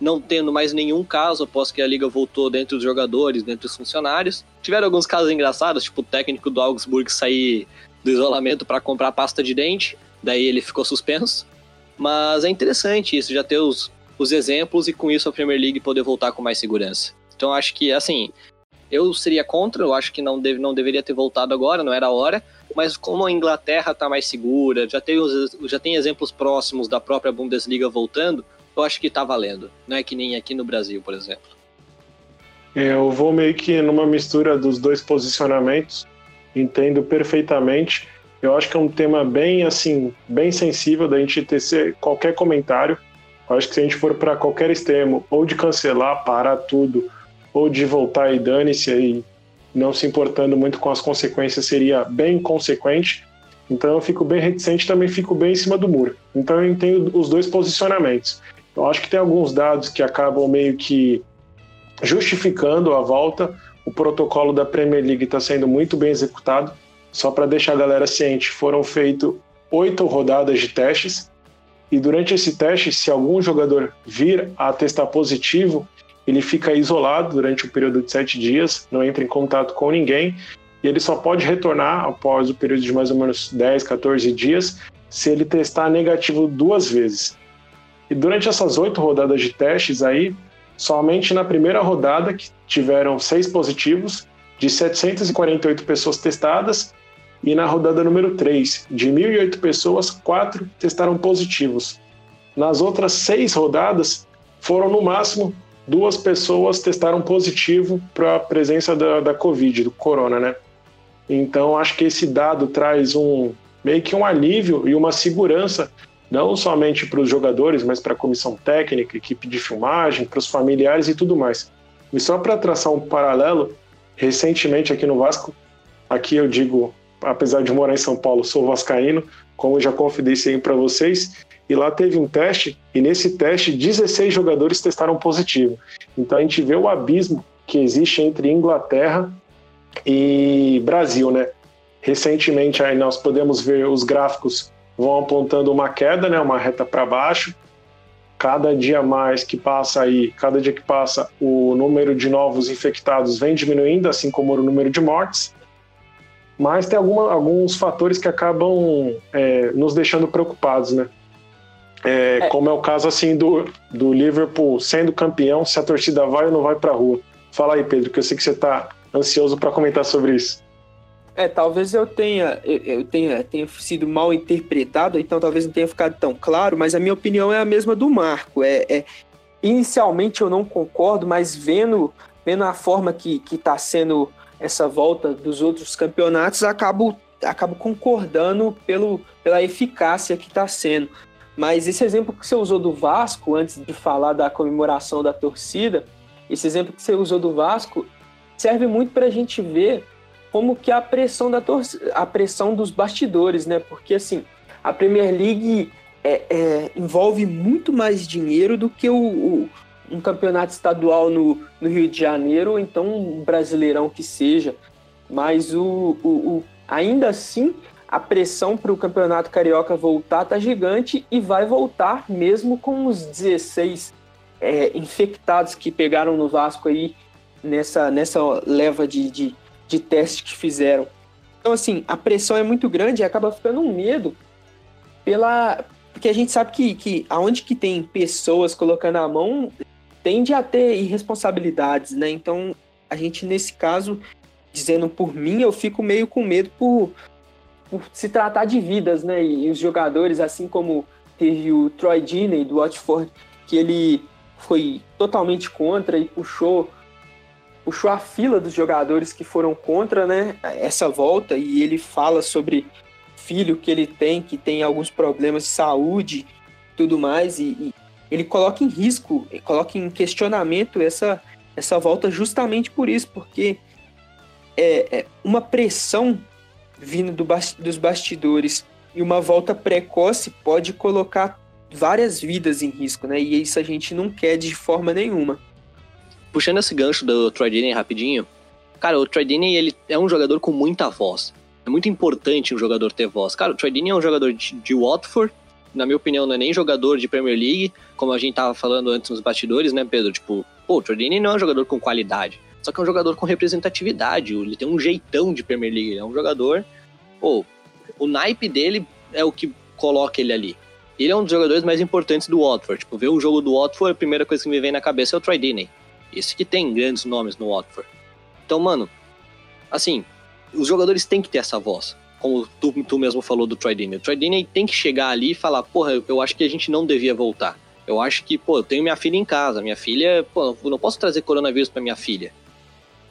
não tendo mais nenhum caso após que a liga voltou dentro dos jogadores, dentro dos funcionários. Tiveram alguns casos engraçados, tipo o técnico do Augsburg sair do isolamento para comprar pasta de dente, daí ele ficou suspenso. Mas é interessante isso, já ter os, os exemplos e com isso a Premier League poder voltar com mais segurança. Então acho que, assim, eu seria contra, eu acho que não, deve, não deveria ter voltado agora, não era a hora, mas como a Inglaterra está mais segura, já tem, já tem exemplos próximos da própria Bundesliga voltando, eu acho que está valendo. Não é que nem aqui no Brasil, por exemplo.
É, eu vou meio que numa mistura dos dois posicionamentos, entendo perfeitamente. Eu acho que é um tema bem assim, bem sensível da gente ter qualquer comentário. Eu acho que se a gente for para qualquer extremo, ou de cancelar, parar tudo, ou de voltar e dane-se aí, não se importando muito com as consequências, seria bem consequente. Então eu fico bem reticente, também fico bem em cima do muro. Então eu entendo os dois posicionamentos. Eu acho que tem alguns dados que acabam meio que justificando a volta. O protocolo da Premier League está sendo muito bem executado. Só para deixar a galera ciente, foram feitas oito rodadas de testes. E durante esse teste, se algum jogador vir a testar positivo, ele fica isolado durante um período de sete dias, não entra em contato com ninguém, e ele só pode retornar após o período de mais ou menos 10, 14 dias, se ele testar negativo duas vezes. E durante essas oito rodadas de testes aí, somente na primeira rodada, que tiveram seis positivos, de 748 pessoas testadas, e na rodada número 3, de 1.008 pessoas, quatro testaram positivos. Nas outras seis rodadas, foram no máximo duas pessoas testaram positivo para a presença da, da Covid, do corona, né? Então, acho que esse dado traz um meio que um alívio e uma segurança não somente para os jogadores, mas para a comissão técnica, equipe de filmagem, para os familiares e tudo mais. E só para traçar um paralelo, recentemente aqui no Vasco, aqui eu digo, apesar de morar em São Paulo, sou vascaíno, como já confidenciei para vocês, e lá teve um teste, e nesse teste 16 jogadores testaram positivo. Então a gente vê o abismo que existe entre Inglaterra e Brasil, né? Recentemente aí nós podemos ver os gráficos vão apontando uma queda, né, uma reta para baixo. Cada dia mais que passa aí, cada dia que passa, o número de novos infectados vem diminuindo, assim como o número de mortes. Mas tem alguma, alguns fatores que acabam é, nos deixando preocupados, né? É, é. Como é o caso assim do, do Liverpool sendo campeão, se a torcida vai ou não vai para a rua. Fala aí, Pedro, que eu sei que você está ansioso para comentar sobre isso.
É, talvez eu tenha, eu tenha, tenha sido mal interpretado, então talvez não tenha ficado tão claro, mas a minha opinião é a mesma do Marco. É, é inicialmente eu não concordo, mas vendo, vendo a forma que está sendo essa volta dos outros campeonatos, acabo, acabo concordando pelo, pela eficácia que está sendo. Mas esse exemplo que você usou do Vasco, antes de falar da comemoração da torcida, esse exemplo que você usou do Vasco serve muito para a gente ver como que a pressão da torcida, a pressão dos bastidores, né? Porque assim, a Premier League é, é, envolve muito mais dinheiro do que o, o, um campeonato estadual no, no, Rio de Janeiro, ou então um brasileirão que seja. Mas o, o ainda assim, a pressão para o campeonato carioca voltar tá gigante e vai voltar mesmo com os 16 é, infectados que pegaram no Vasco aí nessa, nessa leva de, de de teste que fizeram. Então, assim, a pressão é muito grande e acaba ficando um medo pela. Porque a gente sabe que, que aonde que tem pessoas colocando a mão, tende a ter irresponsabilidades, né? Então, a gente, nesse caso, dizendo por mim, eu fico meio com medo por, por se tratar de vidas, né? E, e os jogadores, assim como teve o Troy Deeney do Watford, que ele foi totalmente contra e puxou puxou a fila dos jogadores que foram contra né, essa volta e ele fala sobre filho que ele tem, que tem alguns problemas de saúde tudo mais, e, e ele coloca em risco, coloca em questionamento essa, essa volta justamente por isso, porque é, é uma pressão vindo do, dos bastidores e uma volta precoce pode colocar várias vidas em risco, né? E isso a gente não quer de forma nenhuma
puxando esse gancho do Troy rapidinho, cara, o Troy ele é um jogador com muita voz. É muito importante um jogador ter voz. Cara, o Troy é um jogador de, de Watford, na minha opinião, não é nem jogador de Premier League, como a gente tava falando antes nos bastidores, né, Pedro? Tipo, pô, o Deeney não é um jogador com qualidade, só que é um jogador com representatividade, ele tem um jeitão de Premier League, ele é um jogador, pô, o naipe dele é o que coloca ele ali. Ele é um dos jogadores mais importantes do Watford. Tipo, ver um jogo do Watford, a primeira coisa que me vem na cabeça é o Troy Deeney. Esse que tem grandes nomes no Watford. Então, mano, assim, os jogadores têm que ter essa voz. Como tu, tu mesmo falou do Troy. O Troy tem que chegar ali e falar, porra, eu acho que a gente não devia voltar. Eu acho que, pô, eu tenho minha filha em casa. Minha filha, pô, eu não posso trazer coronavírus para minha filha.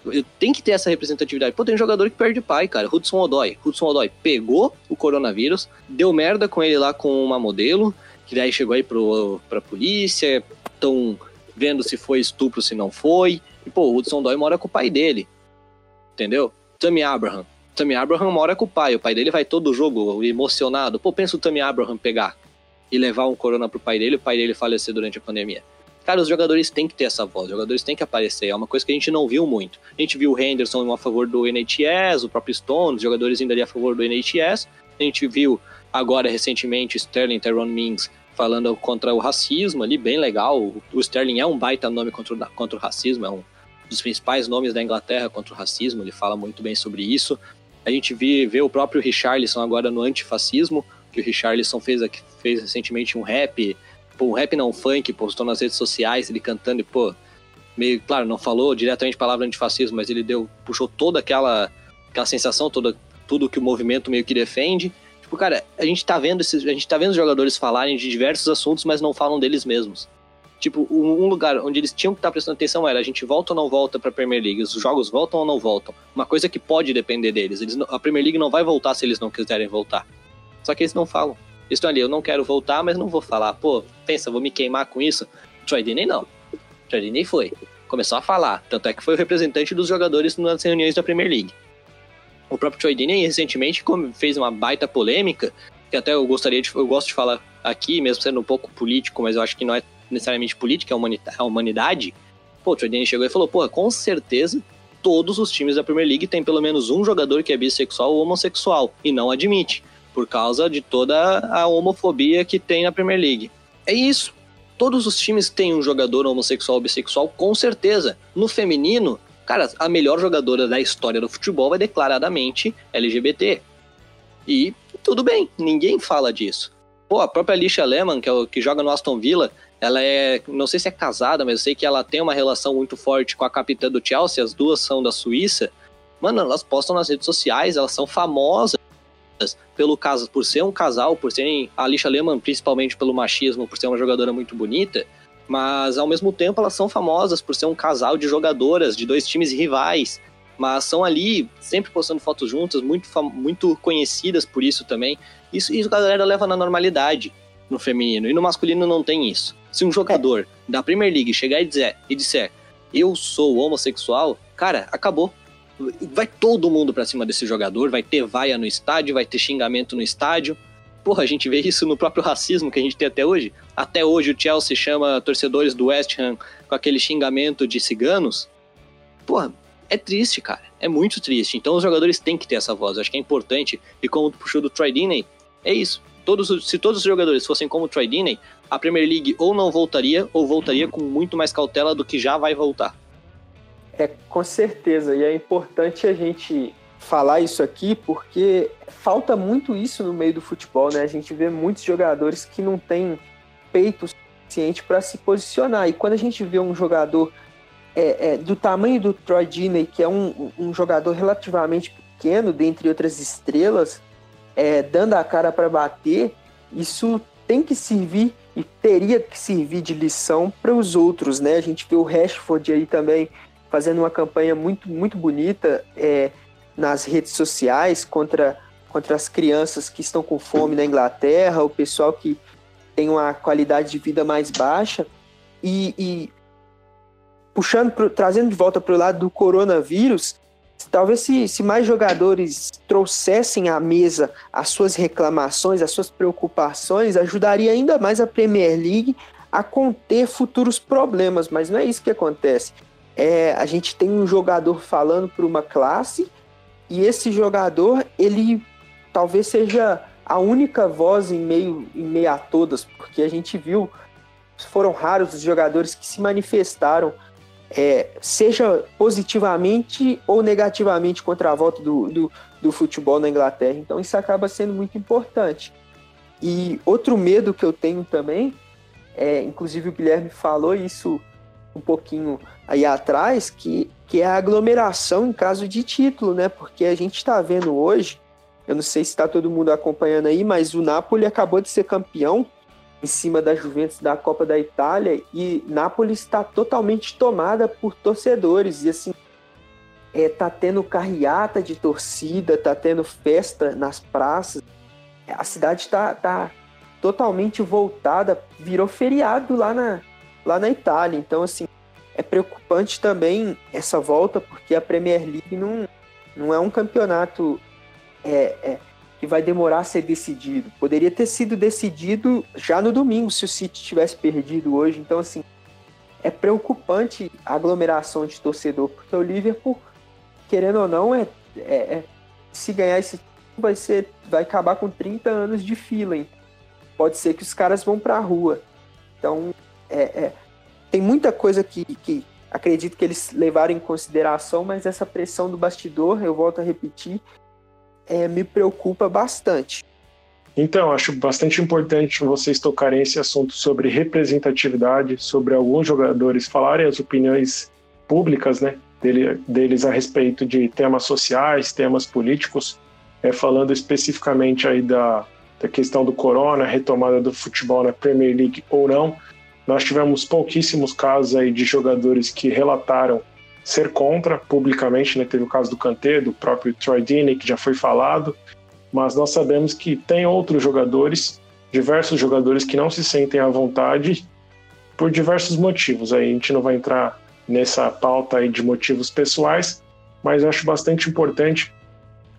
Eu tenho que ter essa representatividade. Pô, tem um jogador que perde pai, cara. Hudson Odoi. Hudson Odoi pegou o coronavírus, deu merda com ele lá com uma modelo, que daí chegou aí pro, pra polícia, estão vendo se foi estupro, se não foi. E, pô, o Hudson Odoi mora com o pai dele. Entendeu? Tammy Abraham. Tammy Abraham mora com o pai. O pai dele vai todo jogo emocionado. Pô, pensa o Tammy Abraham pegar e levar um corona pro pai dele, o pai dele falecer durante a pandemia. Cara, os jogadores têm que ter essa voz, os jogadores têm que aparecer. É uma coisa que a gente não viu muito. A gente viu o Henderson a favor do NHS, o próprio Stone, os jogadores ainda ali a favor do NHS. A gente viu agora recentemente Sterling Tyrone Mings falando contra o racismo ali, bem legal. O Sterling é um baita nome contra, contra o racismo, é um dos principais nomes da Inglaterra contra o racismo, ele fala muito bem sobre isso. A gente vê, vê o próprio Richarlison agora no antifascismo, que o Richarlison fez, fez recentemente um rap pô, um rap não, um funk, postou nas redes sociais, ele cantando e, pô, meio, claro, não falou diretamente palavra antifascismo, mas ele deu, puxou toda aquela, aquela sensação, toda, tudo que o movimento meio que defende. Tipo, cara, a gente tá vendo esses, a gente tá vendo os jogadores falarem de diversos assuntos, mas não falam deles mesmos. Tipo, um lugar onde eles tinham que estar prestando atenção era a gente volta ou não volta para a Premier League, os jogos voltam ou não voltam. Uma coisa que pode depender deles. Eles, a Premier League não vai voltar se eles não quiserem voltar. Só que eles não falam estão ali, eu não quero voltar, mas não vou falar, pô, pensa, vou me queimar com isso. Troy Deeney não. Troy Deeney foi. Começou a falar. Tanto é que foi o representante dos jogadores nas reuniões da Premier League. O próprio Troy recentemente fez uma baita polêmica, que até eu gostaria de, eu gosto de falar aqui, mesmo sendo um pouco político, mas eu acho que não é necessariamente política, é a humanidade. Pô, o Troy chegou e falou, pô, com certeza todos os times da Premier League têm pelo menos um jogador que é bissexual ou homossexual, e não admite por causa de toda a homofobia que tem na Premier League. É isso. Todos os times têm um jogador homossexual ou bissexual, com certeza. No feminino, cara, a melhor jogadora da história do futebol é declaradamente LGBT. E tudo bem, ninguém fala disso. Pô, a própria Alicia Lehmann, que, é o, que joga no Aston Villa, ela é, não sei se é casada, mas eu sei que ela tem uma relação muito forte com a capitã do Chelsea, as duas são da Suíça. Mano, elas postam nas redes sociais, elas são famosas pelo caso, por ser um casal, por serem a Alicia Lehmann, principalmente pelo machismo, por ser uma jogadora muito bonita, mas ao mesmo tempo elas são famosas por ser um casal de jogadoras de dois times rivais, mas são ali sempre postando fotos juntas, muito, muito conhecidas por isso também. Isso, isso a galera leva na normalidade no feminino e no masculino não tem isso. Se um jogador da Premier League chegar e dizer, e disser eu sou homossexual, cara, acabou vai todo mundo para cima desse jogador, vai ter vaia no estádio, vai ter xingamento no estádio. Porra, a gente vê isso no próprio racismo que a gente tem até hoje. Até hoje o Chelsea chama torcedores do West Ham com aquele xingamento de ciganos. Porra, é triste, cara. É muito triste. Então os jogadores têm que ter essa voz. Eu acho que é importante. E como puxou do Troy é isso. Todos, se todos os jogadores fossem como o Troy a Premier League ou não voltaria, ou voltaria com muito mais cautela do que já vai voltar.
É, com certeza. E é importante a gente falar isso aqui porque falta muito isso no meio do futebol, né? A gente vê muitos jogadores que não têm peito suficiente para se posicionar. E quando a gente vê um jogador é, é, do tamanho do Troy Deeney, que é um, um jogador relativamente pequeno, dentre outras estrelas, é, dando a cara para bater, isso tem que servir e teria que servir de lição para os outros, né? A gente vê o Rashford aí também fazendo uma campanha muito, muito bonita é, nas redes sociais contra, contra as crianças que estão com fome na Inglaterra, o pessoal que tem uma qualidade de vida mais baixa. E, e puxando, pro, trazendo de volta para o lado do coronavírus, talvez se, se mais jogadores trouxessem à mesa as suas reclamações, as suas preocupações, ajudaria ainda mais a Premier League a conter futuros problemas, mas não é isso que acontece. É, a gente tem um jogador falando para uma classe e esse jogador ele talvez seja a única voz em meio, em meio a todas, porque a gente viu, foram raros os jogadores que se manifestaram, é, seja positivamente ou negativamente contra a volta do, do, do futebol na Inglaterra. Então isso acaba sendo muito importante. E outro medo que eu tenho também, é, inclusive o Guilherme falou isso um pouquinho aí atrás, que, que é a aglomeração em caso de título, né? Porque a gente está vendo hoje, eu não sei se está todo mundo acompanhando aí, mas o Napoli acabou de ser campeão em cima da Juventus da Copa da Itália e Nápoles está totalmente tomada por torcedores e assim é, tá tendo carreata de torcida, tá tendo festa nas praças, a cidade está tá totalmente voltada, virou feriado lá na, lá na Itália. Então, assim, é preocupante também essa volta, porque a Premier League não, não é um campeonato é, é, que vai demorar a ser decidido. Poderia ter sido decidido já no domingo, se o City tivesse perdido hoje. Então, assim, é preocupante a aglomeração de torcedor, porque o Liverpool, querendo ou não, é, é, é se ganhar esse vai ser vai acabar com 30 anos de fila. Hein? Pode ser que os caras vão para a rua. Então, é, é, tem muita coisa que, que acredito que eles levaram em consideração, mas essa pressão do bastidor, eu volto a repetir, é, me preocupa bastante.
Então, acho bastante importante vocês tocarem esse assunto sobre representatividade, sobre alguns jogadores falarem as opiniões públicas né, dele, deles a respeito de temas sociais, temas políticos, é, falando especificamente aí da, da questão do corona, retomada do futebol na Premier League ou não. Nós tivemos pouquíssimos casos aí de jogadores que relataram ser contra publicamente, né? Teve o caso do Kanté, do próprio Troy Deeney, que já foi falado, mas nós sabemos que tem outros jogadores, diversos jogadores que não se sentem à vontade por diversos motivos. Aí a gente não vai entrar nessa pauta aí de motivos pessoais, mas acho bastante importante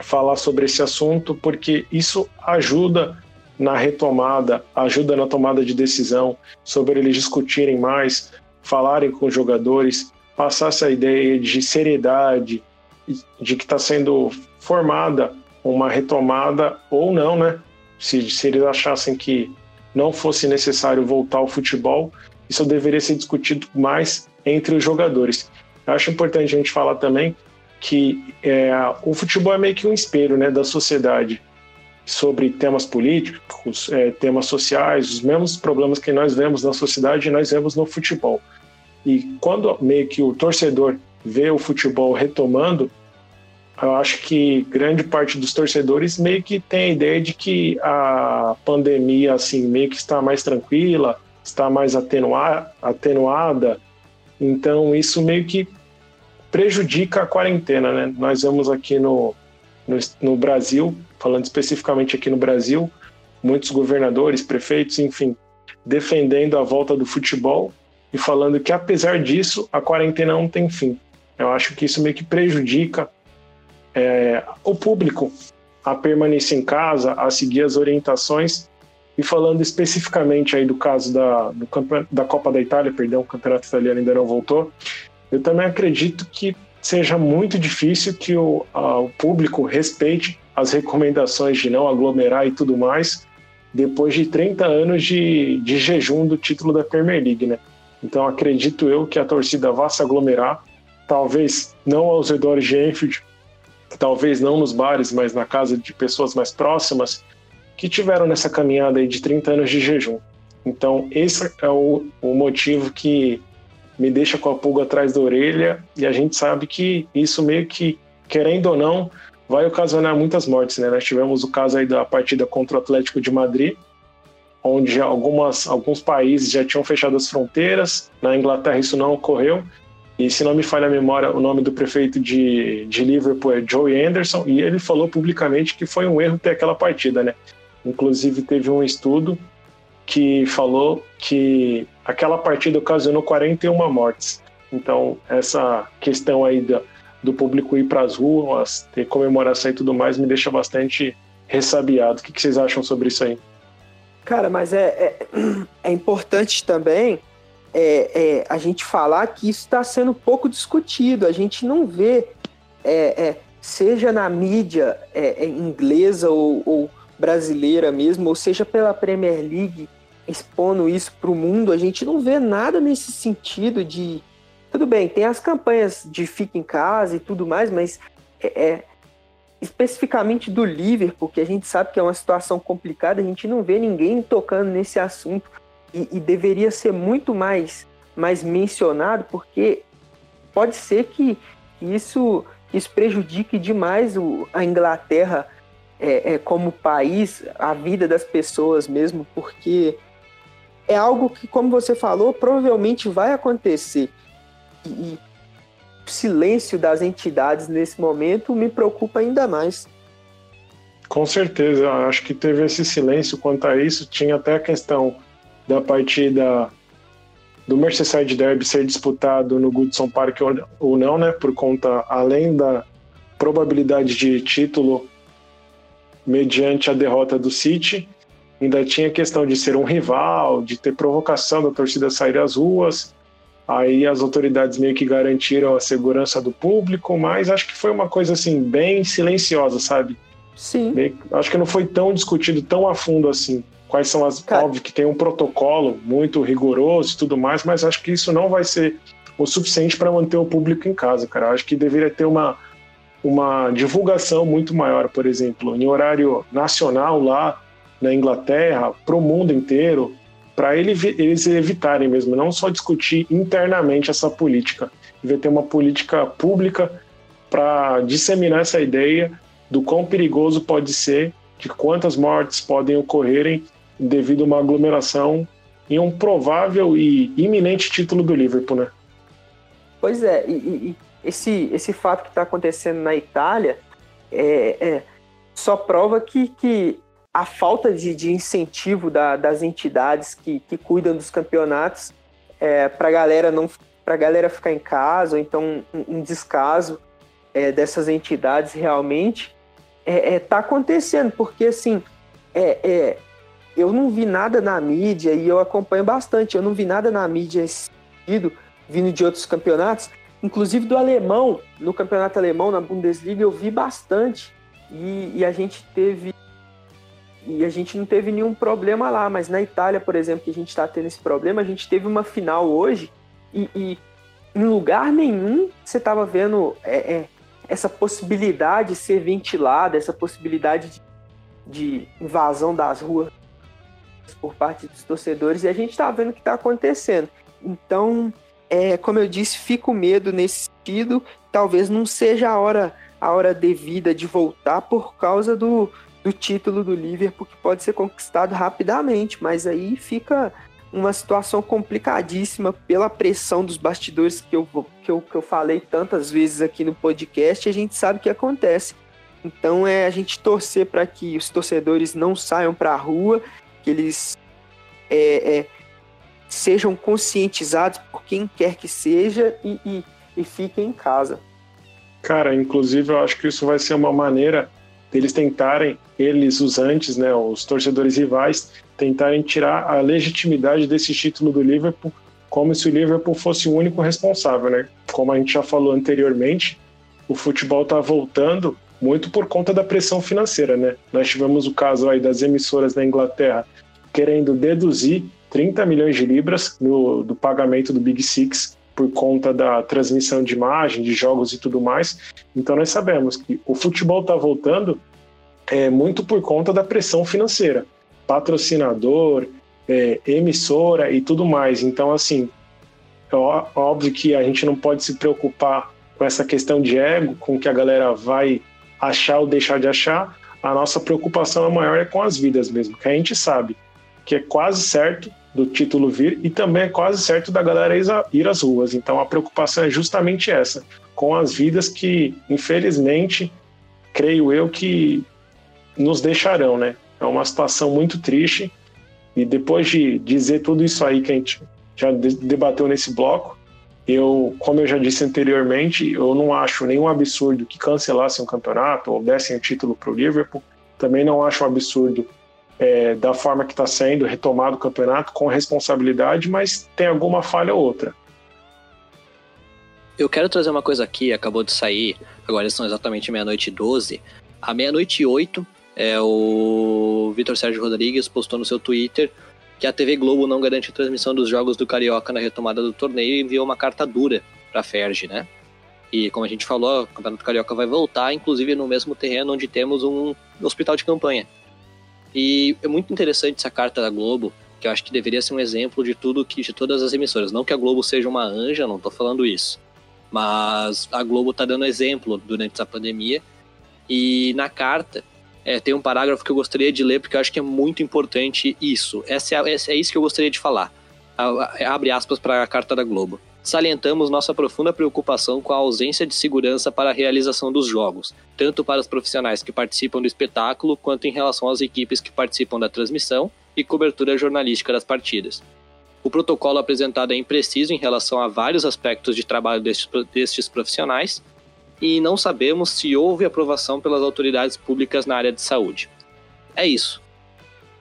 falar sobre esse assunto porque isso ajuda na retomada, ajuda na tomada de decisão, sobre eles discutirem mais, falarem com os jogadores, passar essa ideia de seriedade, de que está sendo formada uma retomada ou não, né? Se, se eles achassem que não fosse necessário voltar ao futebol, isso deveria ser discutido mais entre os jogadores. Eu acho importante a gente falar também que é, o futebol é meio que um espelho né, da sociedade sobre temas políticos, é, temas sociais, os mesmos problemas que nós vemos na sociedade, nós vemos no futebol. E quando meio que o torcedor vê o futebol retomando, eu acho que grande parte dos torcedores meio que tem a ideia de que a pandemia assim meio que está mais tranquila, está mais atenua atenuada. Então isso meio que prejudica a quarentena, né? Nós vemos aqui no, no, no Brasil falando especificamente aqui no Brasil, muitos governadores, prefeitos, enfim, defendendo a volta do futebol e falando que, apesar disso, a quarentena não tem fim. Eu acho que isso meio que prejudica é, o público a permanecer em casa, a seguir as orientações. E falando especificamente aí do caso da, do da Copa da Itália, perdão, o campeonato italiano ainda não voltou, eu também acredito que seja muito difícil que o, a, o público respeite as recomendações de não aglomerar e tudo mais, depois de 30 anos de, de jejum do título da Premier League, né? Então acredito eu que a torcida vá se aglomerar, talvez não aos redores de Enfield, talvez não nos bares, mas na casa de pessoas mais próximas que tiveram nessa caminhada aí de 30 anos de jejum. Então esse é o, o motivo que me deixa com a pulga atrás da orelha e a gente sabe que isso meio que, querendo ou não, vai ocasionar muitas mortes. Né? Nós tivemos o caso aí da partida contra o Atlético de Madrid, onde algumas, alguns países já tinham fechado as fronteiras, na Inglaterra isso não ocorreu, e se não me falha a memória, o nome do prefeito de, de Liverpool é Joey Anderson, e ele falou publicamente que foi um erro ter aquela partida, né? Inclusive teve um estudo que falou que aquela partida ocasionou 41 mortes. Então, essa questão aí da, do público ir para as ruas, ter comemoração e tudo mais, me deixa bastante ressabiado. O que, que vocês acham sobre isso aí?
Cara, mas é, é, é importante também é, é, a gente falar que isso está sendo pouco discutido. A gente não vê, é, é, seja na mídia é, inglesa ou, ou, brasileira mesmo, ou seja pela Premier League, expondo isso para o mundo, a gente não vê nada nesse sentido de. Tudo bem, tem as campanhas de fica em casa e tudo mais, mas é, é especificamente do Liverpool, que a gente sabe que é uma situação complicada, a gente não vê ninguém tocando nesse assunto e, e deveria ser muito mais, mais mencionado, porque pode ser que isso, isso prejudique demais o, a Inglaterra é, é, como país, a vida das pessoas mesmo, porque é algo que, como você falou, provavelmente vai acontecer. E, e silêncio das entidades nesse momento me preocupa ainda mais.
Com certeza, acho que teve esse silêncio quanto a isso. Tinha até a questão da partida do Merseyside Derby ser disputado no Goodson Park ou não, né? Por conta, além da probabilidade de título mediante a derrota do City, ainda tinha a questão de ser um rival, de ter provocação da torcida sair às ruas. Aí as autoridades meio que garantiram a segurança do público, mas acho que foi uma coisa assim bem silenciosa, sabe?
Sim.
Bem, acho que não foi tão discutido tão a fundo assim. Quais são as. Cara... Óbvio que tem um protocolo muito rigoroso e tudo mais, mas acho que isso não vai ser o suficiente para manter o público em casa, cara. Acho que deveria ter uma, uma divulgação muito maior, por exemplo, em horário nacional lá na Inglaterra, para o mundo inteiro, para eles evitarem mesmo, não só discutir internamente essa política, devia ter uma política pública para disseminar essa ideia do quão perigoso pode ser, de quantas mortes podem ocorrerem devido a uma aglomeração em um provável e iminente título do Liverpool, né?
Pois é, e, e esse, esse fato que está acontecendo na Itália é, é, só prova que, que a falta de, de incentivo da, das entidades que, que cuidam dos campeonatos é, para a galera não para galera ficar em casa ou então um, um descaso é, dessas entidades realmente é, é tá acontecendo porque assim é, é, eu não vi nada na mídia e eu acompanho bastante eu não vi nada na mídia sentido vindo de outros campeonatos inclusive do alemão no campeonato alemão na Bundesliga eu vi bastante e, e a gente teve e a gente não teve nenhum problema lá, mas na Itália, por exemplo, que a gente está tendo esse problema, a gente teve uma final hoje e, e em lugar nenhum você estava vendo é, é, essa possibilidade ser ventilada, essa possibilidade de, de, invasão das ruas por parte dos torcedores, e a gente está vendo o que está acontecendo. Então, é, como eu disse, fico medo nesse sentido, talvez não seja a hora, a hora devida de voltar por causa do, do título do Liverpool que pode ser conquistado rapidamente, mas aí fica uma situação complicadíssima pela pressão dos bastidores que eu, que eu, que eu falei tantas vezes aqui no podcast, a gente sabe o que acontece. Então é a gente torcer para que os torcedores não saiam para a rua, que eles é, é, sejam conscientizados por quem quer que seja e, e, e fiquem em casa.
Cara, inclusive eu acho que isso vai ser uma maneira deles tentarem, eles, os antes, né, os torcedores rivais, tentarem tirar a legitimidade desse título do Liverpool, como se o Liverpool fosse o único responsável, né? Como a gente já falou anteriormente, o futebol está voltando muito por conta da pressão financeira, né? Nós tivemos o caso aí das emissoras na Inglaterra querendo deduzir 30 milhões de libras no, do pagamento do Big Six por conta da transmissão de imagem, de jogos e tudo mais. Então nós sabemos que o futebol está voltando é, muito por conta da pressão financeira, patrocinador, é, emissora e tudo mais. Então assim, é óbvio que a gente não pode se preocupar com essa questão de ego, com que a galera vai achar ou deixar de achar. A nossa preocupação maior é com as vidas mesmo, que a gente sabe que é quase certo do título vir e também é quase certo da galera ir às ruas. Então a preocupação é justamente essa, com as vidas que, infelizmente, creio eu que nos deixarão, né? É uma situação muito triste. E depois de dizer tudo isso aí que a gente já debateu nesse bloco, eu, como eu já disse anteriormente, eu não acho nenhum absurdo que cancelassem um campeonato ou dessem o título para o Liverpool. Também não acho um absurdo é, da forma que está sendo retomado o campeonato com responsabilidade, mas tem alguma falha ou outra.
Eu quero trazer uma coisa aqui, acabou de sair, agora são exatamente meia-noite e 12. À meia-noite e 8, É, o Vitor Sérgio Rodrigues postou no seu Twitter que a TV Globo não garante a transmissão dos jogos do Carioca na retomada do torneio e enviou uma carta dura para a Ferge, né? E como a gente falou, o Campeonato Carioca vai voltar, inclusive no mesmo terreno onde temos um hospital de campanha. E é muito interessante essa carta da Globo, que eu acho que deveria ser um exemplo de tudo que de todas as emissoras. Não que a Globo seja uma anja, não estou falando isso. Mas a Globo está dando exemplo durante essa pandemia. E na carta é, tem um parágrafo que eu gostaria de ler, porque eu acho que é muito importante isso. Essa é, é isso que eu gostaria de falar. Abre aspas para a carta da Globo. Salientamos nossa profunda preocupação com a ausência de segurança para a realização dos jogos, tanto para os profissionais que participam do espetáculo, quanto em relação às equipes que participam da transmissão e cobertura jornalística das partidas. O protocolo apresentado é impreciso em relação a vários aspectos de trabalho destes, profissionais, e não sabemos se houve aprovação pelas autoridades públicas na área de saúde. É isso.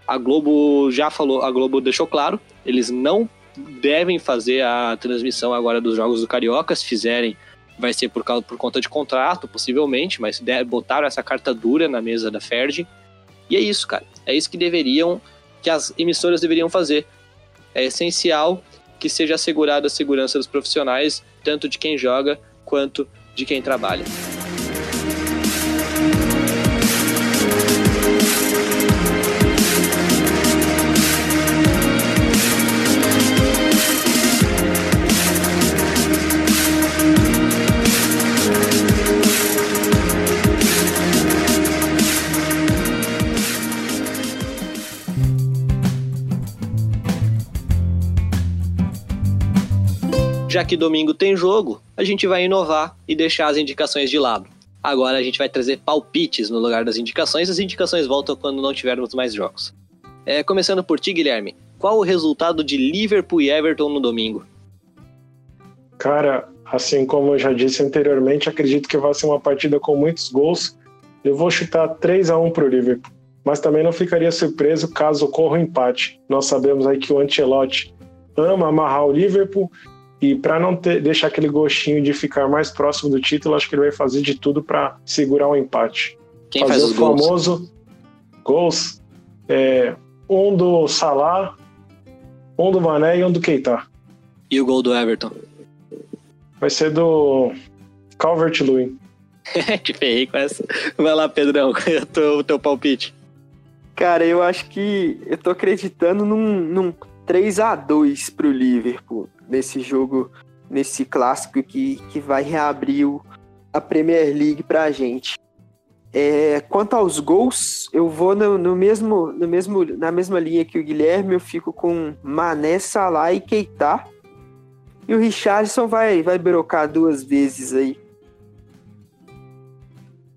A Globo já falou, a Globo deixou claro, eles não devem fazer a transmissão agora dos jogos do Carioca, se fizerem vai ser por, causa, por conta de contrato, possivelmente, mas botaram essa carta dura na mesa da Ferdi. E é isso, cara. É isso que deveriam, que as emissoras deveriam fazer. É essencial que seja assegurada a segurança dos profissionais, tanto de quem joga quanto de quem trabalha. Já que domingo tem jogo, a gente vai inovar e deixar as indicações de lado. Agora a gente vai trazer palpites no lugar das indicações. As indicações voltam quando não tivermos mais jogos. É, começando por ti, Guilherme. Qual o resultado de Liverpool e Everton no domingo?
Cara, assim como eu já disse anteriormente, acredito que vai ser uma partida com muitos gols. Eu vou chutar 3 a 1 para o Liverpool. Mas também não ficaria surpreso caso ocorra um empate. Nós sabemos aí que o Ancelotti ama amarrar o Liverpool e para não ter, deixar aquele gostinho de ficar mais próximo do título, acho que ele vai fazer de tudo para segurar o um empate.
Quem
fazer
faz
o
os gols?
famoso gols. É, um do Salah, um do Mané e um do Keita.
E o gol do Everton?
Vai ser do Calvert-Lewin.
Te ferrei com essa. Vai lá, Pedrão, qual o teu, o teu palpite?
Cara, eu acho que eu tô acreditando num, num 3 a 2 pro Liverpool nesse jogo, nesse clássico que, que vai reabrir o, a Premier League pra gente. É, quanto aos gols, eu vou no, no, mesmo, no mesmo, na mesma linha que o Guilherme, eu fico com Mané, Salah e Keita. E o Richardson vai, vai brocar duas vezes aí.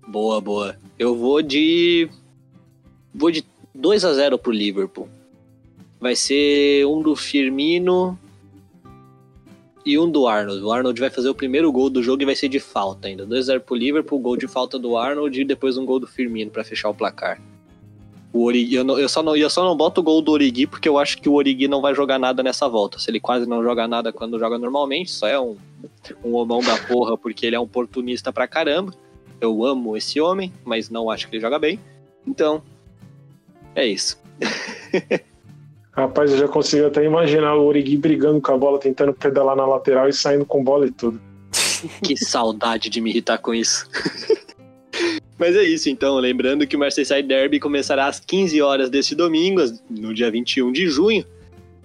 Boa, boa. Eu vou de. Vou de 2 a 0 pro Liverpool. Vai ser um do Firmino e um do Arnold. O Arnold vai fazer o primeiro gol do jogo e vai ser de falta ainda. 2x0 pro Liverpool, gol de falta do Arnold e depois um gol do Firmino para fechar o placar. O Origi, eu, não, eu, só não, eu só não boto o gol do Origi porque eu acho que o Origi não vai jogar nada nessa volta. Se ele quase não joga nada quando joga normalmente, só é um, um homão da porra porque ele é um oportunista pra caramba. Eu amo esse homem, mas não acho que ele joga bem. Então, é isso.
Rapaz, eu já consigo até imaginar o Origi brigando com a bola, tentando pedalar na lateral e saindo com bola e tudo.
que saudade de me irritar com isso. Mas é isso, então. Lembrando que o Merseyside Derby começará às 15 horas deste domingo, no dia 21 de junho,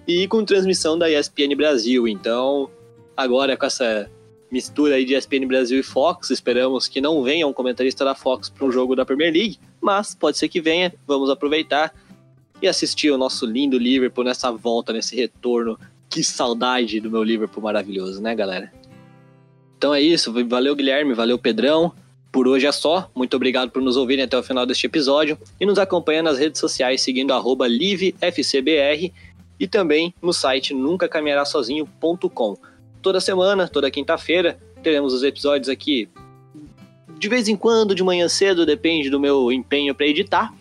e com transmissão da ESPN Brasil. Então, agora com essa mistura aí de ESPN Brasil e Fox, esperamos que não venha um comentarista da Fox para um jogo da Premier League, mas pode ser que venha. Vamos aproveitar e assistir o nosso lindo Liverpool nessa volta, nesse retorno. Que saudade do meu Liverpool maravilhoso, né, galera? Então é isso. Valeu, Guilherme. Valeu, Pedrão. Por hoje é só. Muito obrigado por nos ouvirem até o final deste episódio e nos acompanhar nas redes sociais seguindo LiveFCBR e também no site nuncacaminharasozinho.com. Toda semana, toda quinta-feira, teremos os episódios aqui de vez em quando, de manhã cedo, depende do meu empenho para editar.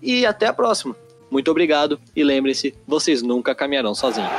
E até a próxima. Muito obrigado e lembrem-se, vocês nunca caminharão sozinhos.